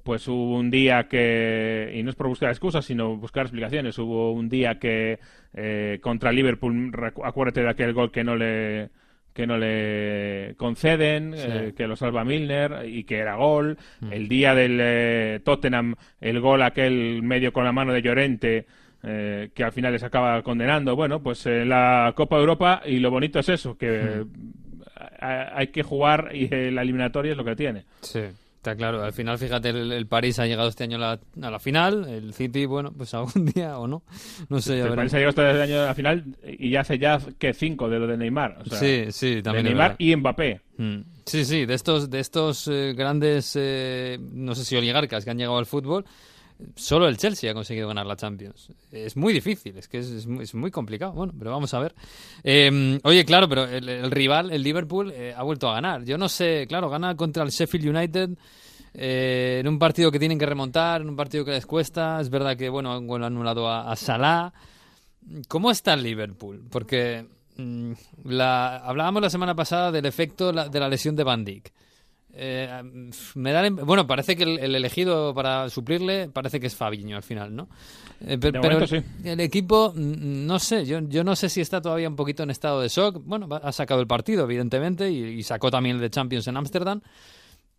H: pues hubo un día que y no es por buscar excusas sino buscar explicaciones hubo un día que eh, contra Liverpool acuérdate de aquel gol que no le que no le conceden,
A: Sí.
H: eh, que lo salva Milner y que era gol.
A: Mm.
H: El día del eh, Tottenham, el gol aquel medio con la mano de Llorente, eh, que al final les acaba condenando. Bueno, pues eh, la Copa Europa y lo bonito es eso, que a- hay que jugar y la eliminatoria es lo que tiene.
A: Sí, está claro. Al final, fíjate, el, el París ha llegado este año a la, a la final. El City, bueno, pues algún día o no. No sé,
H: El. París ha llegado el año a la final y ya hace ya que cinco de lo de Neymar. O sea,
A: Sí, sí, también
H: De Neymar y Mbappé.
A: Mm. Sí, sí, de estos, de estos eh, grandes, eh, no sé si oligarcas que han llegado al fútbol, solo el Chelsea ha conseguido ganar la Champions. Es muy difícil, es que es, muy, es muy complicado. Bueno, pero vamos a ver. Eh, oye, claro, pero el, rival, el Liverpool, eh, ha vuelto a ganar. Yo no sé, claro, gana contra el Sheffield United. eh, en un partido que tienen que remontar, en un partido que les cuesta. Es verdad que, bueno, han anulado a, Salah. ¿Cómo está el Liverpool? Porque mm, hablábamos la semana pasada del efecto de la lesión de Van Dijk. Eh, me da bueno, parece que el, el elegido para suplirle parece que es Fabiño al final, ¿no? Eh, pero el,
H: sí.
A: el equipo, mm, no sé, yo, yo no sé si está todavía un poquito en estado de shock. Bueno, ha sacado el partido, evidentemente, y, y sacó también el de Champions en Ámsterdam.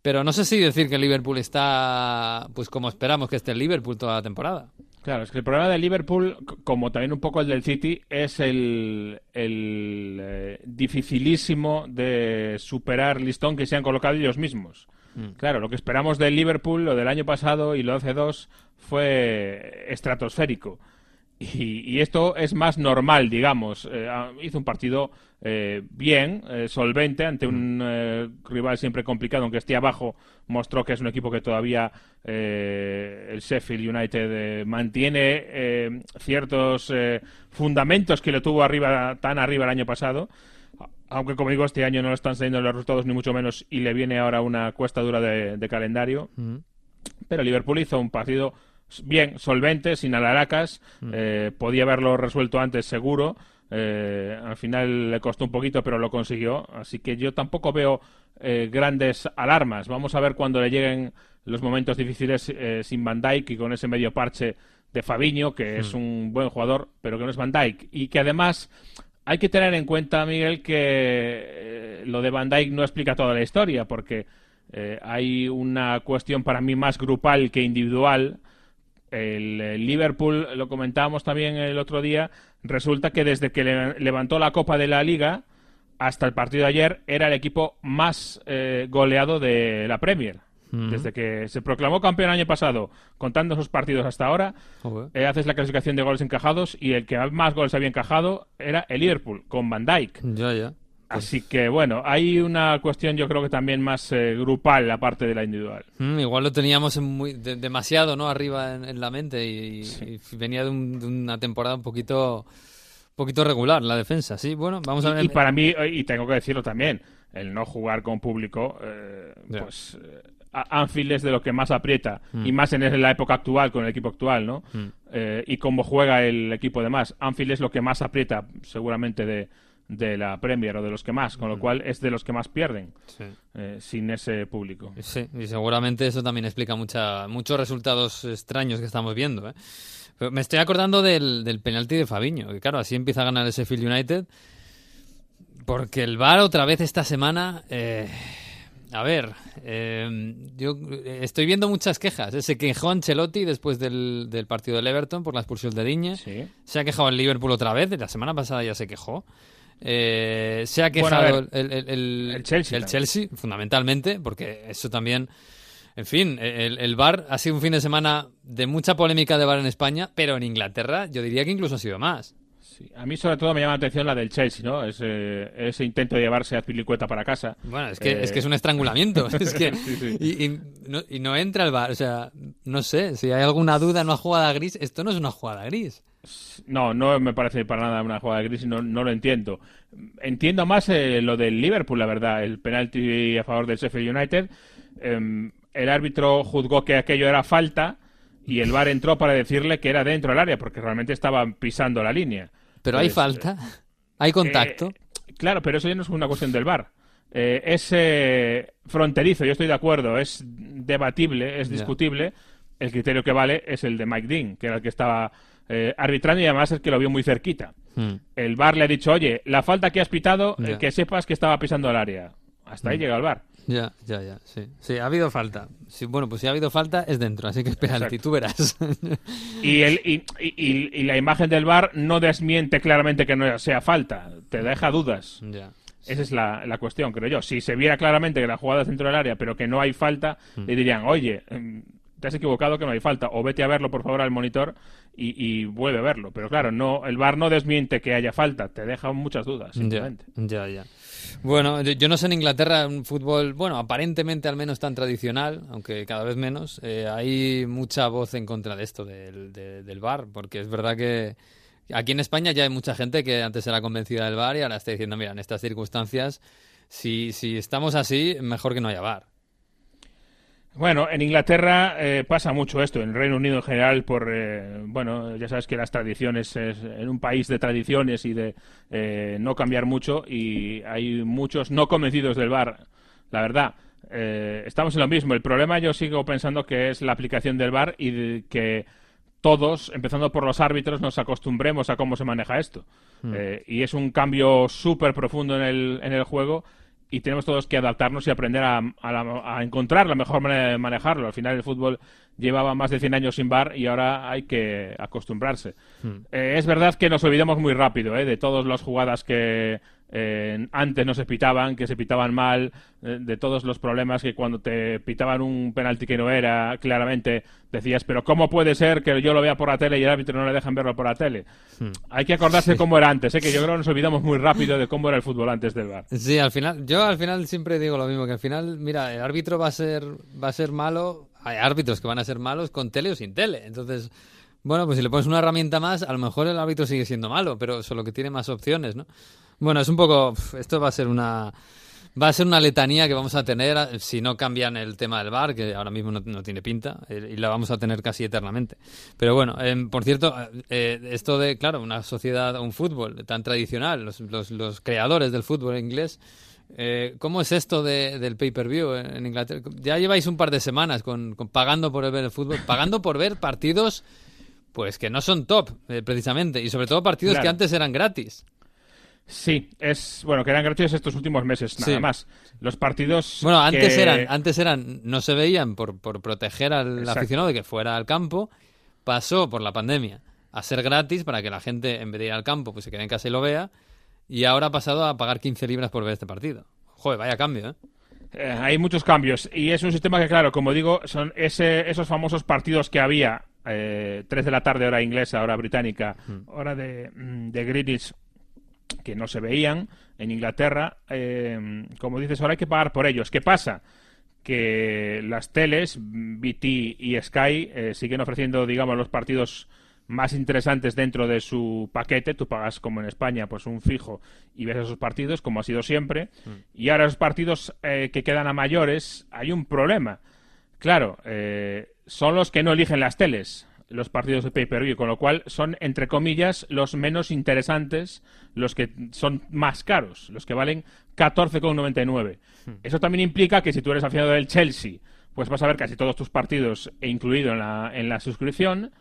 A: Pero no sé si decir que el Liverpool está, pues como esperamos que esté el Liverpool toda la temporada.
H: Claro, es que el problema del Liverpool, como también un poco el del City, es el, el eh, dificilísimo de superar listón que se han colocado ellos mismos.
A: Mm.
H: Claro, lo que esperamos del Liverpool, lo del año pasado y lo de hace dos, fue estratosférico. Y, y esto es más normal, digamos. Eh, ah, hizo un partido eh, bien, eh, solvente, ante un eh, rival siempre complicado, aunque esté abajo, mostró que es un equipo que todavía el Sheffield United eh, mantiene eh, ciertos fundamentos que lo tuvo arriba tan arriba el año pasado. Aunque, como digo, este año no le están saliendo los resultados ni mucho menos y le viene ahora una cuesta dura de, de calendario. Pero Liverpool hizo un partido bien, solvente, sin alaracas.
A: Mm.
H: Eh, podía haberlo resuelto antes, seguro. Eh, al final le costó un poquito, pero lo consiguió. Así que yo tampoco veo eh, grandes alarmas. Vamos a ver cuando le lleguen los momentos difíciles eh, sin Van Dijk y con ese medio parche de Fabiño, que es
A: Mm.
H: un buen jugador, pero que no es Van Dijk. Y que además hay que tener en cuenta, Miguel, que eh, lo de Van Dijk no explica toda la historia, porque hay una cuestión para mí más grupal que individual. El, Liverpool, lo comentábamos también el otro día, resulta que desde que le- levantó la Copa de la Liga hasta el partido de ayer era el equipo más eh, goleado de la Premier. Desde que se proclamó campeón el año pasado, contando esos partidos hasta ahora, eh, haces la clasificación de goles encajados y el que más goles había encajado era el Liverpool, con Van Dijk.
A: Ya, ya.
H: Así que bueno, hay una cuestión yo creo que también más eh, grupal aparte de la individual.
A: Mm, igual lo teníamos en muy, de- demasiado no arriba en, en la mente y, y venía de, un- de una temporada un poquito poquito regular la defensa. Sí, bueno, vamos a ver.
H: Y para mí, eh, y tengo que decirlo también, el no jugar con público, eh, pues eh, Anfield es de lo que más aprieta,
A: Mm.
H: y más en la época actual, con el equipo actual, ¿no?
A: Mm.
H: Y cómo juega el equipo de más. Anfield es lo que más aprieta, seguramente, de, de la Premier o de los que más, con lo cual es de los que más pierden
A: Sí.
H: eh, sin ese público.
A: Sí, y seguramente eso también explica mucha, muchos resultados extraños que estamos viendo. ¿eh? Pero me estoy acordando del, del penalti de Fabiño, que claro, así empieza a ganar el Sheffield United. Porque el VAR otra vez esta semana... eh, a ver, eh, yo estoy viendo muchas quejas. Se quejó Ancelotti después del, del partido del Everton por la expulsión de Diñe.
H: Sí.
A: Se ha quejado el Liverpool otra vez. La semana pasada ya se quejó. Eh, se ha
H: Bueno,
A: quejado
H: ver,
A: el, el- el-
H: el Chelsea
A: el
H: también.
A: Chelsea, fundamentalmente, porque eso también... En fin, el, VAR ha sido un fin de semana de mucha polémica de VAR en España, pero en Inglaterra yo diría que incluso ha sido más.
H: A mí sobre todo me llama la atención la del Chelsea, ¿no? Ese, ese intento de llevarse a Pilicueta para casa.
A: Bueno, es que, es, que es un estrangulamiento. es que, Y, y, no, y, no, entra el bar. O sea, no sé, si hay alguna duda, una jugada gris, esto no es una jugada gris.
H: No, no me parece para nada una jugada gris no, no lo entiendo. Entiendo más eh, lo del Liverpool, la verdad, el penalti a favor del Sheffield United. Eh, el árbitro juzgó que aquello era falta y el VAR entró para decirle que era dentro del área porque realmente estaban pisando la línea.
A: Pero hay falta, hay contacto.
H: Eh, claro, pero eso ya no es una cuestión del VAR. Eh, es eh, fronterizo, yo estoy de acuerdo, es debatible, es discutible. El criterio que vale es el de Mike Dean, que era el que estaba eh, arbitrando y además es que lo vio muy cerquita.
A: Hmm.
H: El VAR le ha dicho, oye, la falta que has pitado,
A: Ya.
H: que sepas que estaba pisando el área. Hasta ahí
A: Hmm.
H: llega el VAR.
A: Ya, ya, ya, sí. Sí, ha habido falta. Sí, bueno, pues si ha habido falta, es dentro, así que es penalti,
H: Exacto.
A: tú verás.
H: Y, el, y, y- la imagen del VAR no desmiente claramente que no sea falta, te deja dudas.
A: ya.
H: Esa es la, la cuestión, creo yo. Si se viera claramente que la jugada es dentro del área, pero que no hay falta,
A: Hmm.
H: le dirían, oye, em, te has equivocado que no hay falta, o vete a verlo por favor al monitor y, y vuelve a verlo. Pero claro, no, el VAR no desmiente que haya falta, te deja muchas dudas, simplemente.
A: ya, ya. Bueno, yo, yo no sé en Inglaterra un fútbol, bueno, aparentemente al menos tan tradicional, aunque cada vez menos, eh, hay mucha voz en contra de esto del, de- del bar, porque es verdad que aquí en España ya hay mucha gente que antes era convencida del bar y ahora está diciendo, mira, en estas circunstancias, si, si estamos así, mejor que no haya bar.
H: Bueno, en Inglaterra eh, pasa mucho esto, en Reino Unido en general, por, eh, bueno, ya sabes que las tradiciones, es en un país de tradiciones y de eh, no cambiar mucho, y hay muchos no convencidos del VAR, la verdad. Eh, estamos en lo mismo. El problema yo sigo pensando que es la aplicación del VAR y de que todos, empezando por los árbitros, nos acostumbremos a cómo se maneja esto.
A: Hmm.
H: Eh, y es un cambio súper profundo en el, en el juego y tenemos todos que adaptarnos y aprender a, a la- a encontrar la mejor manera de manejarlo. Al final el fútbol llevaba más de 100 años sin bar y ahora hay que acostumbrarse.
A: Hmm.
H: Eh, es verdad que nos olvidamos muy rápido ¿eh? de todas las jugadas que eh, antes no se pitaban, que se pitaban mal, eh, de todos los problemas que cuando te pitaban un penalti que no era, claramente decías, pero ¿cómo puede ser que yo lo vea por la tele y el árbitro no le dejan verlo por la tele?
A: Hmm.
H: Hay que acordarse cómo era antes, ¿eh? que yo creo que nos olvidamos muy rápido de cómo era el fútbol antes del bar.
A: Sí, al final, yo al final siempre digo lo mismo, que al final, mira, el árbitro va a ser, va a ser malo, hay árbitros que van a ser malos con tele o sin tele, entonces, bueno, pues si le pones una herramienta más, a lo mejor el árbitro sigue siendo malo, pero solo que tiene más opciones, ¿no? Bueno, es un poco, esto va a ser una, va a ser una letanía que vamos a tener eh, si no cambian el tema del bar, que ahora mismo no, no tiene pinta, eh, y la vamos a tener casi eternamente. Pero bueno, em, por cierto, eh, esto de, claro, una sociedad, un fútbol tan tradicional, los, los, los creadores del fútbol inglés, eh, ¿Cómo es esto de, del pay-per-view en en Inglaterra? Ya lleváis un par de semanas con, con pagando por ver el fútbol, pagando por ver partidos pues que no son top, eh, precisamente, y sobre todo partidos
H: Claro.
A: que antes eran gratis.
H: Sí, es bueno que eran gratuitos estos últimos meses, nada
A: Sí.
H: más. Los partidos.
A: Bueno, antes
H: que-
A: eran, antes eran, no se veían por, por proteger al
H: Exacto.
A: aficionado de que fuera al campo, pasó por la pandemia a ser gratis para que la gente, en vez de ir al campo, pues se quede en casa y lo vea, y ahora ha pasado a pagar 15 libras por ver este partido. Joder, vaya cambio, ¿eh?
H: Eh, hay muchos cambios y es un sistema que, claro, como digo, son ese, esos famosos partidos que había eh, 3 de la tarde hora inglesa, hora británica, hora de, mm, de Greenwich, que no se veían en Inglaterra. eh, como dices, ahora hay que pagar por ellos. ¿Qué pasa? Que las teles, BT y Sky, eh, siguen ofreciendo, digamos, los partidos más interesantes dentro de su paquete. Tú pagas, como en España, pues un fijo y ves esos partidos, como ha sido siempre. Y ahora esos partidos eh, que quedan a mayores, hay un problema. Claro, eh, son los que no eligen las teles, los partidos de pay-per-view, con lo cual son, entre comillas, los menos interesantes, los que son más caros, los que valen 14,99. Eso también implica que si tú eres aficionado del Chelsea, pues vas a ver casi todos tus partidos e incluido en la, en la suscripción.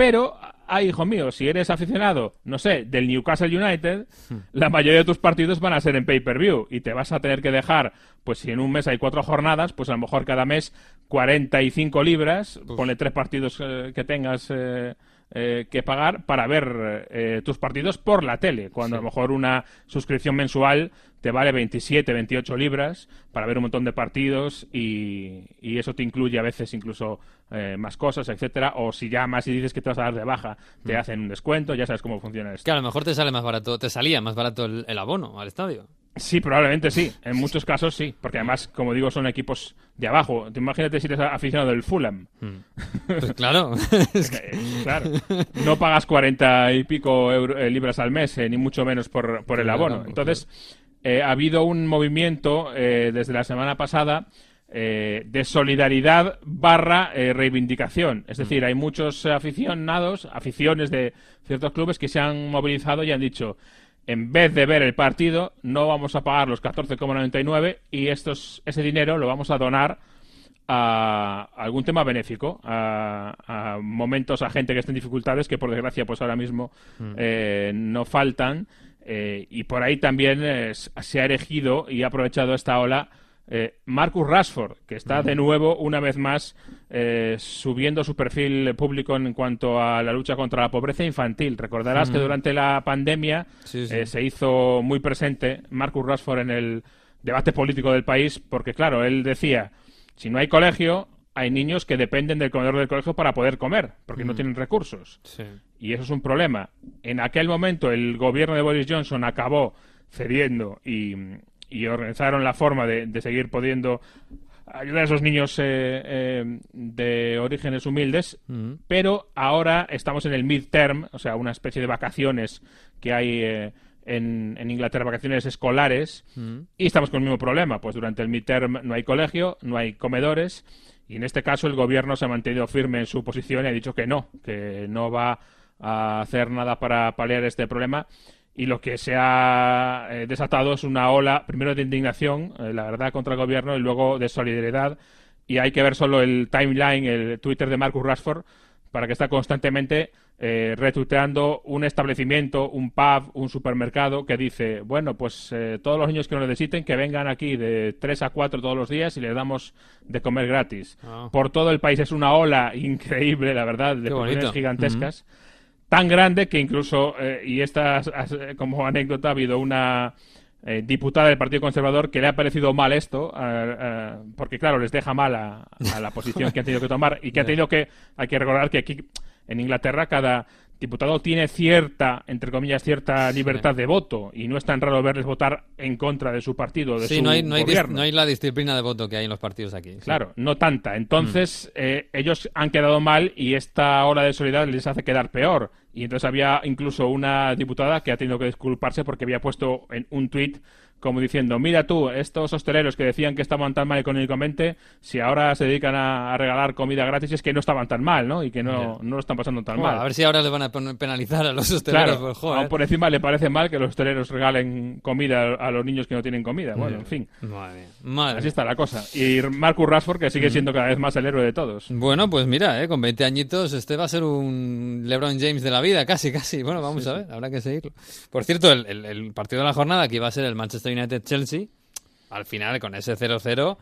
H: Pero, ay, hijo mío, si eres aficionado, no sé, del Newcastle United, la mayoría de tus partidos van a ser en pay-per-view y te vas a tener que dejar, pues si en un mes hay cuatro jornadas, pues a lo mejor cada mes 45 libras, ponle tres partidos eh, que tengas eh, eh, que pagar para ver eh, tus partidos por la tele, cuando a lo mejor una suscripción mensual te vale 27, 28 libras para ver un montón de partidos y, y eso te incluye a veces incluso eh, más cosas, etcétera, o si llamas y dices que te vas a dar de baja, te
A: Mm.
H: hacen un descuento, ya sabes cómo funciona esto.
A: Que a lo mejor te sale más barato, te salía más barato el, el abono al estadio.
H: Sí, probablemente sí. En muchos casos sí. Porque además, como digo, son equipos de abajo. Te Imagínate si eres aficionado del Fulham.
A: Pues claro.
H: Claro. No pagas 40 y pico euro- eh, libras al mes, eh, ni mucho menos por, por el abono. Entonces, eh, ha habido un movimiento eh, desde la semana pasada eh, de solidaridad barra eh, reivindicación. Es decir, hay muchos aficionados, aficiones de ciertos clubes que se han movilizado y han dicho, en vez de ver el partido, no vamos a pagar los 14,99 y estos, ese dinero lo vamos a donar a algún tema benéfico, a, a momentos, a gente que esté en dificultades, que por desgracia pues ahora mismo
A: Mm.
H: eh, no faltan. eh, y por ahí también eh, se ha erigido y ha aprovechado esta ola eh, Marcus Rashford, que está de nuevo, una vez más, eh, subiendo su perfil público en cuanto a la lucha contra la pobreza infantil. Recordarás que durante la pandemia
A: Sí, sí.
H: eh, se hizo muy presente Marcus Rashford en el debate político del país, porque claro, él decía, si no hay colegio, hay niños que dependen del comedor del colegio para poder comer, porque no
A: Mm.
H: tienen recursos.
A: Sí.
H: Y eso es un problema. En aquel momento el gobierno de Boris Johnson acabó cediendo y, y organizaron la forma de, de seguir pudiendo ayudar a esos niños eh, eh, de orígenes humildes, pero ahora estamos en el midterm, o sea, una especie de vacaciones que hay eh, en, en Inglaterra, vacaciones escolares, y estamos con el mismo problema, pues durante el midterm no hay colegio, no hay comedores, y en este caso el gobierno se ha mantenido firme en su posición y ha dicho que no, que no va a hacer nada para paliar este problema. Y lo que se ha eh, desatado es una ola, primero de indignación, eh, la verdad, contra el gobierno, y luego de solidaridad. Y hay que ver solo el timeline, el Twitter de Marcus Rashford, para que está constantemente eh, retuiteando un establecimiento, un pub, un supermercado que dice, bueno, pues eh, todos los niños que lo necesiten que vengan aquí de 3 a 4 todos los días y les damos de comer gratis.
A: Ah.
H: Por todo el país es una ola increíble, la verdad, de proporciones gigantescas. Tan grande que incluso, eh, y esta eh, como anécdota, ha habido una eh, diputada del Partido Conservador que le ha parecido mal esto, eh, porque claro, les deja mal a, a la posición que han tenido que tomar y que ha tenido que, hay que recordar que aquí en Inglaterra cada diputado tiene cierta, entre comillas, cierta libertad de voto y no es tan raro verles votar en contra de su partido, de
A: Sí,
H: su
A: no hay, no, hay
H: gobierno.
A: no hay la disciplina de voto que hay en los partidos aquí. sí.
H: Claro, no tanta. Entonces, eh, ellos han quedado mal y esta ola de solidaridad les hace quedar peor. Y entonces había incluso una diputada que ha tenido que disculparse porque había puesto en un tuit como diciendo, mira tú, estos hosteleros que decían que estaban tan mal económicamente, si ahora se dedican a, a regalar comida gratis es que no estaban tan mal, ¿no? Y que no, no lo están pasando tan mal.
A: a ver si ahora les van a penalizar a los hosteleros.
H: Claro,
A: pues, joder.
H: aún por encima le parece mal que los hosteleros regalen comida a los niños que no tienen comida. Bueno, en fin.
A: Madre
H: Así está la cosa. Y Marcus Rashford, que sigue siendo cada vez más el héroe de todos.
A: Bueno, pues mira, eh, con 20 añitos este va a ser un LeBron James de la vida, casi, casi. Bueno, vamos a ver, habrá que seguirlo. Por cierto, el, el- el partido de la jornada que iba a ser el Manchester United-Chelsea, al final con ese 0-0,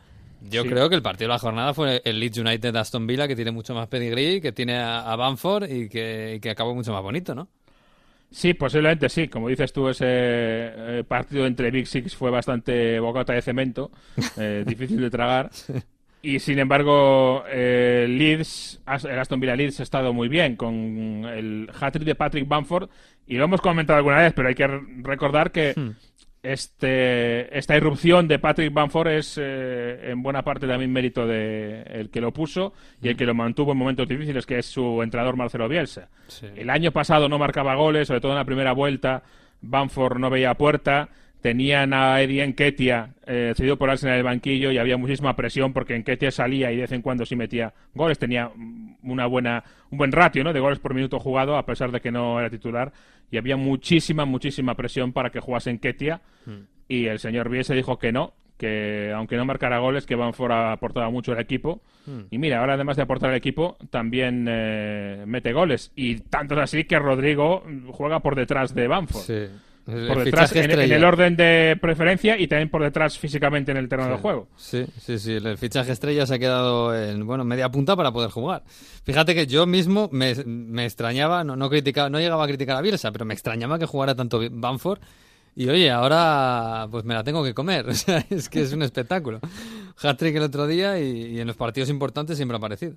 A: yo
H: Sí.
A: creo que el partido de la jornada fue el Leeds United-Aston Villa, que tiene mucho más pedigrí, que tiene a, Bamford y que, y que acabó mucho más bonito, ¿no?
H: Sí, posiblemente sí. Como dices tú, ese eh, partido entre Big Six fue bastante bocata de cemento, eh, difícil de tragar. Y sin embargo, eh, Leeds, el Aston Villa Leeds ha estado muy bien con el hat-trick de Patrick Bamford. Y lo hemos comentado alguna vez, pero hay que re- recordar que este, esta irrupción de Patrick Bamford es eh, en buena parte también mérito de el que lo puso y el que lo mantuvo en momentos difíciles, que es su entrenador Marcelo Bielsa. El año pasado no marcaba goles, sobre todo en la primera vuelta. Bamford no veía puerta. Tenían a Eddie Enketia eh, cedido por Arsenal en el banquillo y había muchísima presión porque Enketia salía y de vez en cuando sí metía goles. Tenía mm, una buena, un buen ratio ¿no? de goles por minuto jugado, a pesar de que no era titular. Y había muchísima, muchísima presión para que jugase Enketia. Y el señor Bielsa dijo que no, que aunque no marcara goles, que Bamford aportaba mucho al equipo.
A: Hmm.
H: Y mira, ahora además de aportar al equipo, también eh, mete goles. Y tanto es así que Rodrigo juega por detrás de Bamford.
A: Sí.
H: Por detrás en, el orden de preferencia y también por detrás físicamente en el terreno
A: Sí.
H: de juego.
A: Sí, sí, sí. El fichaje estrella se ha quedado en bueno, media punta para poder jugar. Fíjate que yo mismo me, me extrañaba, no, no, criticaba, no llegaba a criticar a Bielsa, pero me extrañaba que jugara tanto Banford. Y oye, ahora pues me la tengo que comer. O sea, es que es un espectáculo. Hat-trick el otro día y, y en los partidos importantes siempre ha aparecido.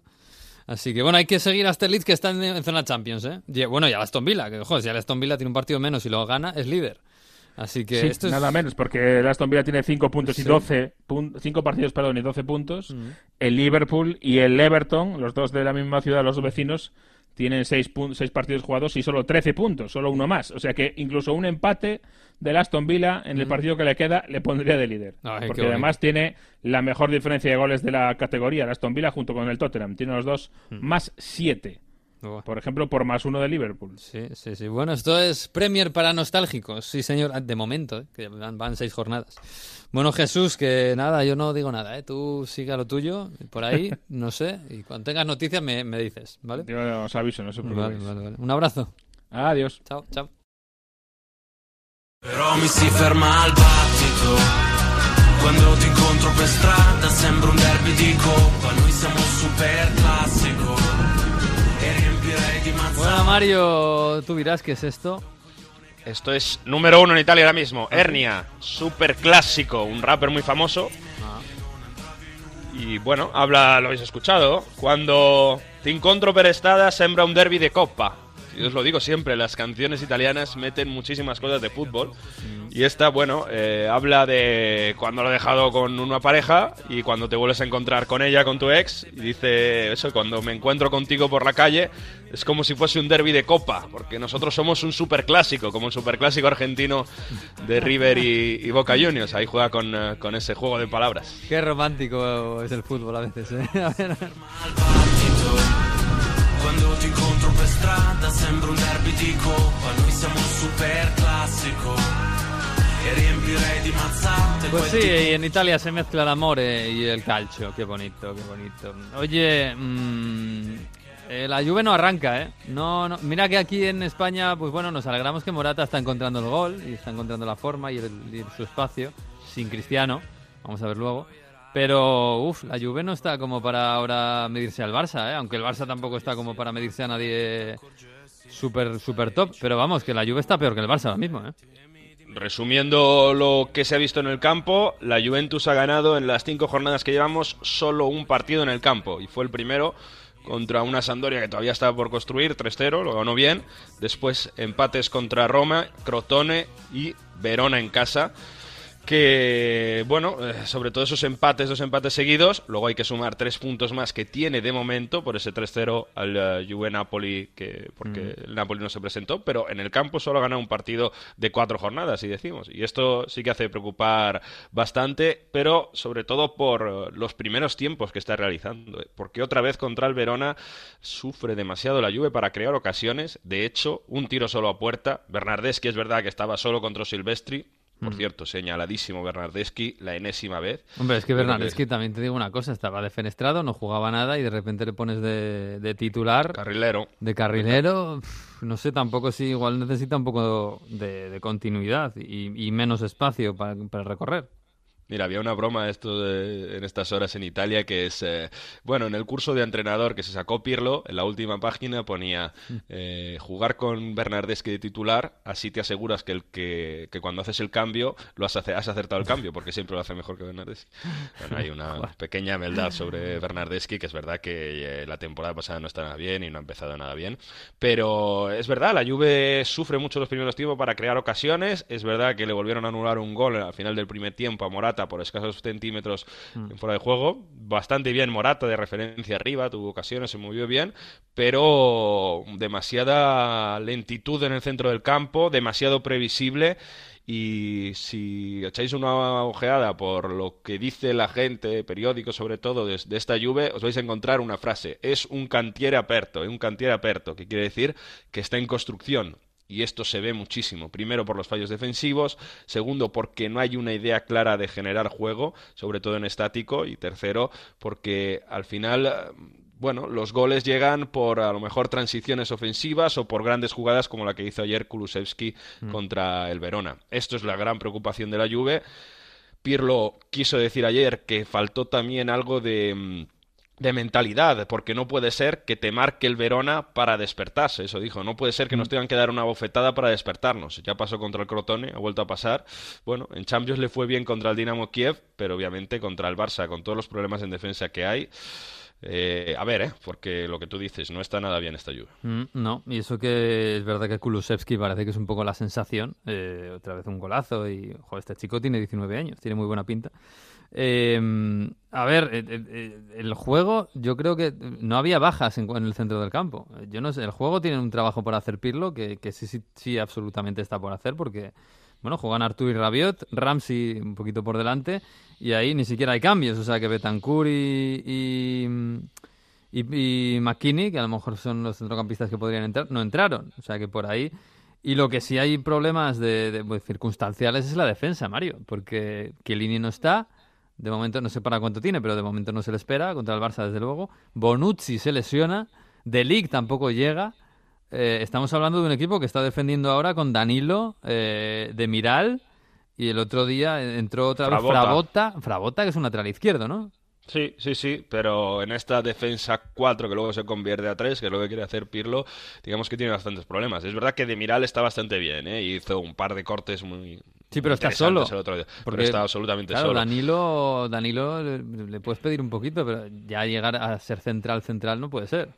A: Así que bueno, hay que seguir a este Leeds que está en, en zona Champions, ¿eh? Y, bueno, y a Aston Villa, que joder, si el Aston Villa tiene un partido menos y lo gana, es líder. Así que
H: Sí,
A: esto es...
H: nada menos, porque el Aston Villa tiene 5 puntos y
A: Sí.
H: 12 pun- cinco partidos perdón, y 12 puntos.
A: Mm.
H: El Liverpool y el Everton, los dos de la misma ciudad, los dos vecinos, tienen 6 seis partidos jugados y solo 13 puntos, solo uno más. O sea que incluso un empate del Aston Villa en el
A: Mm.
H: partido que le queda le pondría de líder.
A: Ay,
H: porque además tiene la mejor diferencia de goles de la categoría, el Aston Villa junto con el Tottenham. Tiene los dos
A: Mm.
H: más 7. Por ejemplo, por más uno de Liverpool.
A: Sí, sí, sí. Bueno, esto es Premier para nostálgicos. Sí, señor. Ah, De momento, ¿eh? que van, van seis jornadas. Bueno, Jesús, que nada, yo no digo nada, ¿eh? Tú siga lo tuyo, por ahí, no sé. Y cuando tengas noticias me, me dices, ¿vale?
H: Yo os aviso, no se
A: Vale,
H: preocupéis.
A: vale, vale. Un abrazo.
H: Adiós.
A: Chao, chao.
I: Però mi si ferma al battito Quando ti incontro per strada sembra un derby di coppa Noi siamo super classico
A: Bueno, Mario, tú dirás qué es esto.
D: Esto es número uno en Italia ahora mismo. Ernia, super clásico, un rapper muy famoso. Y bueno, habla, lo habéis escuchado. Cuando te incontro per estrada sembra un derby de copa. Yo os lo digo siempre, las canciones italianas meten muchísimas cosas de fútbol. Y esta, bueno, eh, habla de cuando lo he dejado con una pareja y cuando te vuelves a encontrar con ella, con tu ex. Y dice eso, cuando me encuentro contigo por la calle, es como si fuese un derby de copa. Porque nosotros somos un superclásico, como el superclásico argentino de River y, y Boca Juniors. Ahí juega con, eh, con ese juego de palabras.
A: Qué romántico es el fútbol a veces, ¿eh? A ver.
I: Quando ti incontro per strada sembra un derby di coppa Noi siamo un super classico E
A: Pues sí, en Italia se mezcla el amor y el calcio. Qué bonito, qué bonito. Oye, mm, eh, la Juve no arranca, ¿eh? No, no. Mira que aquí en España, pues bueno, nos alegramos que Morata está encontrando el gol y está encontrando la forma y, el- y su espacio sin Cristiano. Vamos a ver luego. Pero, uff, la Juve no está como para ahora medirse al Barça, ¿eh? Aunque el Barça tampoco está como para medirse a nadie súper, súper top. Pero vamos, que la Juve está peor que el Barça ahora mismo, ¿eh?
D: Resumiendo lo que se ha visto en el campo, la Juventus ha ganado en las cinco jornadas que llevamos solo un partido en el campo y fue el primero contra una Sampdoria que todavía estaba por construir, 3-0, lo ganó bien. Después empates contra Roma, Crotone y Verona en casa. Que, bueno, eh, sobre todo esos empates, dos empates seguidos, luego hay que sumar tres puntos más que tiene de momento por ese 3-0 al eh, Juve Napoli, que, porque el Napoli no se presentó, pero en el campo solo ha ganado un partido de cuatro jornadas, y decimos. Y esto sí que hace preocupar bastante, pero sobre todo por eh, los primeros tiempos que está realizando. Porque otra vez contra el Verona sufre demasiado la Juve para crear ocasiones. De hecho, un tiro solo a puerta. Bernardeschi es verdad que estaba solo contra Silvestri. Por cierto, señaladísimo Bernardeschi la enésima vez.
A: Hombre, es que Bernardeschi también te digo una cosa, estaba defenestrado, no jugaba nada y de repente le pones de, de titular,
D: Carrilero.
A: de carrilero, pf, no sé tampoco si igual necesita un poco de, de continuidad y, y menos espacio para, para recorrer.
D: Mira, había una broma esto de- en estas horas en Italia que es, eh, bueno, en el curso de entrenador que se sacó Pirlo, en la última página ponía eh, jugar con Bernardeschi de titular, así te aseguras que, el que, que cuando haces el cambio lo has, has acertado el cambio, porque siempre lo hace mejor que Bernardeschi. Bueno, hay una pequeña maldad sobre Bernardeschi, que es verdad que eh, la temporada pasada no está nada bien y no ha empezado nada bien, pero es verdad, la Juve sufre mucho los primeros tiempos para crear ocasiones, es verdad que le volvieron a anular un gol al final del primer tiempo a Morata por escasos centímetros en fuera de juego, bastante bien Morata de referencia arriba, tuvo ocasiones, se movió bien, pero demasiada lentitud en el centro del campo, demasiado previsible y si echáis una ojeada por lo que dice la gente, periódicos sobre todo, de, de esta Juve, os vais a encontrar una frase. Es un cantiere aperto, es un cantiere aperto, que quiere decir que está en construcción. Y esto se ve muchísimo. Primero por los fallos defensivos, segundo porque no hay una idea clara de generar juego, sobre todo en estático, y tercero porque al final bueno, los goles llegan por a lo mejor transiciones ofensivas o por grandes jugadas como la que hizo ayer Kulusevski
A: Mm.
D: contra el Verona. Esto es la gran preocupación de la Juve. Pirlo quiso decir ayer que faltó también algo de, mm, de mentalidad, porque no puede ser que te marque el Verona para despertarse, eso dijo, no puede ser que nos tengan que dar una bofetada para despertarnos. Ya pasó contra el Crotone, ha vuelto a pasar. Bueno, en Champions le fue bien contra el Dinamo Kiev, pero obviamente contra el Barça, con todos los problemas en defensa que hay. eh, a ver, ¿eh? porque lo que tú dices, no está nada bien esta lluvia.
A: Mm, no, y eso que es verdad que Kulusevski parece que es un poco la sensación. eh, otra vez un golazo y, joder, este chico tiene 19 años, tiene muy buena pinta. Eh, a ver, eh, eh, eh, el juego, yo creo que no había bajas en, el centro del campo. Yo no sé, el juego tiene un trabajo por hacer Pirlo que, que sí, sí, sí, absolutamente está por hacer porque, bueno, juegan Artur y Rabiot, Ramsey un poquito por delante y ahí ni siquiera hay cambios. O sea que Betancourt y, y, y, y McKinney, que a lo mejor son los centrocampistas que podrían entrar, no entraron. O sea que por ahí. Y lo que sí hay problemas de, de, pues, circunstanciales es la defensa, Mario, porque Chiellini no está. De momento no sé para cuánto tiene, pero de momento no se le espera. Contra el Barça, desde luego. Bonucci se lesiona. De Ligt tampoco llega. Eh, estamos hablando de un equipo que está defendiendo ahora con Danilo, eh, de Miral. Y el otro día entró otra vez.
D: Frabota.
A: Frabota, que es un lateral izquierdo, ¿no?
D: Sí, sí, sí, pero en esta defensa 4 que luego se convierte a 3, que es lo que quiere hacer Pirlo, digamos que tiene bastantes problemas. Es verdad que de Miral está bastante bien, ¿eh? hizo un par de cortes muy
A: Sí, pero está solo.
D: el otro día,
A: Porque,
D: pero está absolutamente
A: claro,
D: solo.
A: Danilo, Danilo le, le puedes pedir un poquito, pero ya llegar a ser central, central no puede ser.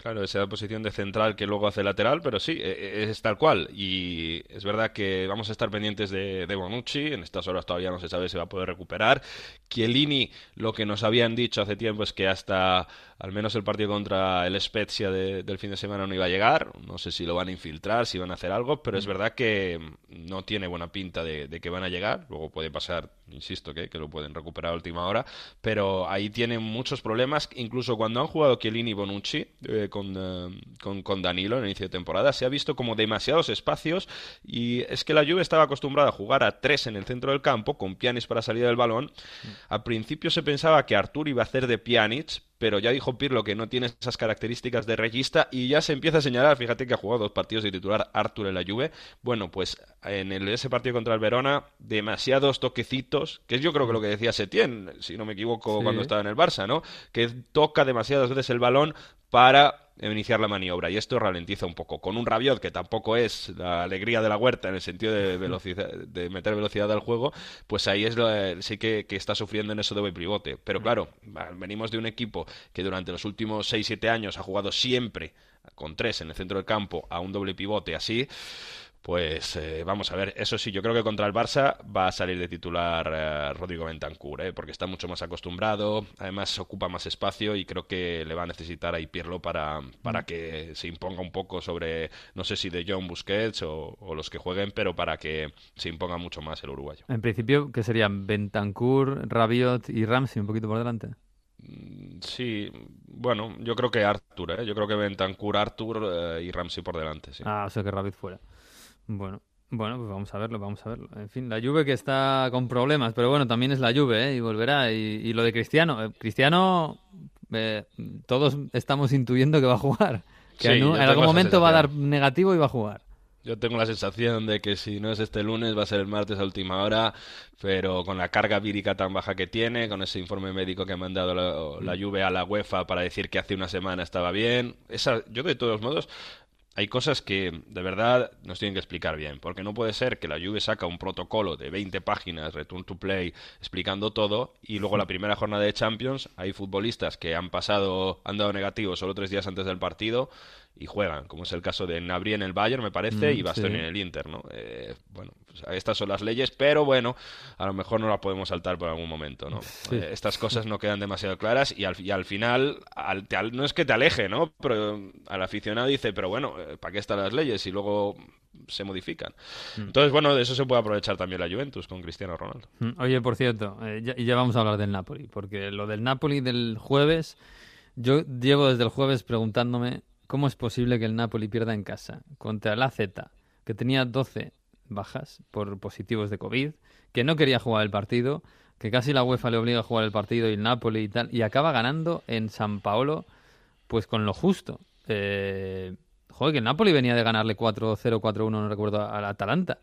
D: Claro, esa posición de central que luego hace lateral, pero sí, e- e- es tal cual. Y es verdad que vamos a estar pendientes de, de Bonucci. En estas horas todavía no se sabe si va a poder recuperar. Chiellini, lo que nos habían dicho hace tiempo es que hasta al menos el partido contra el Spezia de- del fin de semana no iba a llegar. No sé si lo van a infiltrar, si van a hacer algo, pero es verdad que no tiene buena pinta de, de que van a llegar. Luego puede pasar, insisto, que, que lo pueden recuperar a última hora. Pero ahí tienen muchos problemas. Incluso cuando han jugado Chiellini y Bonucci eh, con, eh, con, con Danilo en el inicio de temporada, se ha visto como demasiados espacios. Y es que la Juve estaba acostumbrada a jugar a tres en el centro del campo, con Pjanic para salir del balón. Al principio se pensaba que Artur iba a hacer de Pjanic, pero ya dijo Pirlo que no tiene esas características de regista y ya se empieza a señalar, fíjate que ha jugado dos partidos de titular Artur en la Juve, bueno, pues en el, ese partido contra el Verona, demasiados toquecitos, que es yo creo que lo que decía Setién, si no me equivoco,
A: Sí.
D: cuando estaba en el Barça, ¿no? Que toca demasiadas veces el balón para iniciar la maniobra y esto ralentiza un poco. Con un Rabiot que tampoco es la alegría de la huerta en el sentido de velocidad, de meter velocidad al juego, pues ahí es lo, sí que, que está sufriendo en eso de pivote. Pero claro, venimos de un equipo que durante los últimos 6-7 años ha jugado siempre con tres en el centro del campo a un doble pivote así. Pues eh, vamos a ver, eso sí, yo creo que contra el Barça va a salir de titular eh, Rodrigo Bentancur, ¿eh? porque está mucho más acostumbrado, además ocupa más espacio y creo que le va a necesitar ahí Pirlo para, para que se imponga un poco sobre, no sé si de John Busquets o, o los que jueguen, pero para que se imponga mucho más el uruguayo.
A: En principio, que serían Bentancur, Rabiot y Ramsey un poquito por delante.
D: Sí, bueno, yo creo que Artur, ¿eh? yo creo que Bentancur, Artur eh, y Ramsey por delante, sí.
A: Ah, o sea que Rabiot fuera. Bueno, bueno, pues vamos a verlo, vamos a verlo. En fin, la Juve que está con problemas, pero bueno, también es la Juve, ¿eh? Y volverá. Y, y lo de Cristiano, eh, Cristiano, eh, todos estamos intuyendo que va a jugar. Que
D: Sí,
A: en, algún momento va a dar negativo y va a jugar.
D: Yo tengo la sensación de que si no es este lunes va a ser el martes a última hora, pero con la carga vírica tan baja que tiene, con ese informe médico que ha mandado la, la Juve a la UEFA para decir que hace una semana estaba bien, esa, yo de todos modos hay cosas que de verdad nos tienen que explicar bien, porque no puede ser que la Juve saca un protocolo de 20 páginas, return to play, explicando todo, y luego la primera jornada de Champions hay futbolistas que han pasado, han dado negativo solo tres días antes del partido y juegan, como es el caso de Nabri en el Bayern, me parece,
A: Mm,
D: y Bastoni
A: sí.
D: en el Inter, ¿no? Eh, bueno, pues estas son las leyes, pero bueno, a lo mejor no las podemos saltar por algún momento, ¿no?
A: Sí.
D: Eh, estas cosas no quedan demasiado claras y al, y al final, al- te al- no es que te aleje, ¿no? Pero al aficionado dice, pero bueno, eh, ¿para qué están las leyes? Y luego se modifican.
A: Mm.
D: Entonces, bueno, de eso se puede aprovechar también la Juventus con Cristiano Ronaldo.
A: Mm, Oye, por cierto, eh, ya, y ya vamos a hablar del Napoli, porque lo del Napoli del jueves, yo llevo desde el jueves preguntándome cómo es posible que el Napoli pierda en casa contra el AZ, que tenía 12 bajas por positivos de COVID, que no quería jugar el partido, que casi la UEFA le obliga a jugar el partido y el Napoli y tal, y acaba ganando en San Paolo pues con lo justo. Eh, joder, que el Napoli venía de ganarle 4-0, 4-1, no recuerdo, al Atalanta.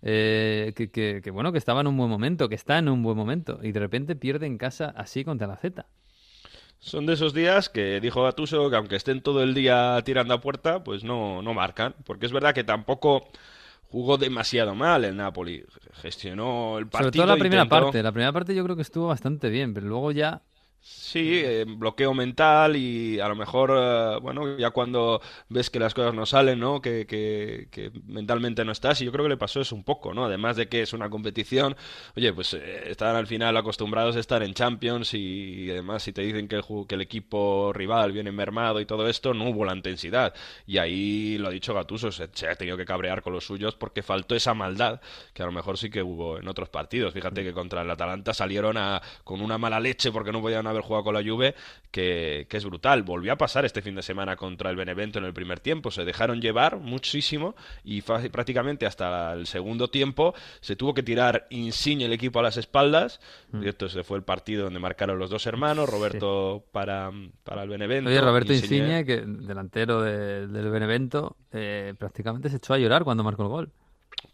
A: Eh, que, que, que, bueno, que estaba en un buen momento, que está en un buen momento, y de repente pierde en casa así contra la Z.
D: Son de esos días que dijo Gatuso que aunque estén todo el día tirando a puerta, pues no, no marcan. Porque es verdad que tampoco jugó demasiado mal el Napoli. Gestionó el partido.
A: Sobre todo la primera
D: intentó-
A: parte. La primera parte yo creo que estuvo bastante bien, pero luego ya
D: Sí, eh, bloqueo mental y a lo mejor, eh, bueno, ya cuando ves que las cosas no salen, ¿no? Que, que, que mentalmente no estás, y yo creo que le pasó eso un poco, ¿no? Además de que es una competición, oye, pues eh, están al final acostumbrados a estar en Champions y, y además si te dicen que el, que el equipo rival viene mermado y todo esto, no hubo la intensidad. Y ahí lo ha dicho Gattuso, se, se ha tenido que cabrear con los suyos porque faltó esa maldad que a lo mejor sí que hubo en otros partidos. Fíjate que contra el Atalanta salieron a, con una mala leche porque no podían haber jugado con la Juve, que, que es brutal. Volvió a pasar este fin de semana contra el Benevento en el primer tiempo. Se dejaron llevar muchísimo y prácticamente hasta el segundo tiempo se tuvo que tirar Insigne el equipo a las espaldas.
A: Mm.
D: Y esto se fue el partido donde marcaron los dos hermanos, Roberto para, para el Benevento.
A: Oye, Roberto Insigne, que delantero de- del Benevento, eh, prácticamente se echó a llorar cuando marcó el gol.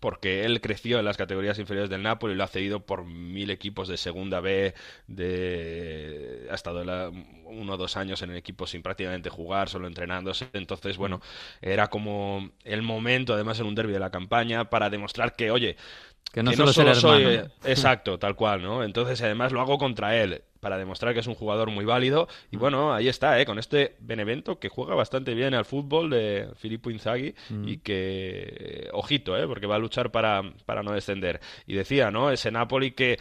D: Porque él creció en las categorías inferiores del Napoli y lo ha cedido por mil equipos de segunda B, de... ha estado la- uno o dos años en el equipo sin prácticamente jugar, solo entrenándose, entonces bueno, era como el momento, además en un derby de la campaña, para demostrar que, oye,
A: Que no solo es el
D: soy
A: hermano.
D: exacto, tal cual, ¿no? Entonces además lo hago contra él para demostrar que es un jugador muy válido y bueno, ahí está, ¿eh? con este Benevento que juega bastante bien al fútbol de Filippo Inzaghi
A: Mm.
D: y que ojito, ¿eh? porque va a luchar para, para no descender. Y decía, ¿no? Ese Napoli que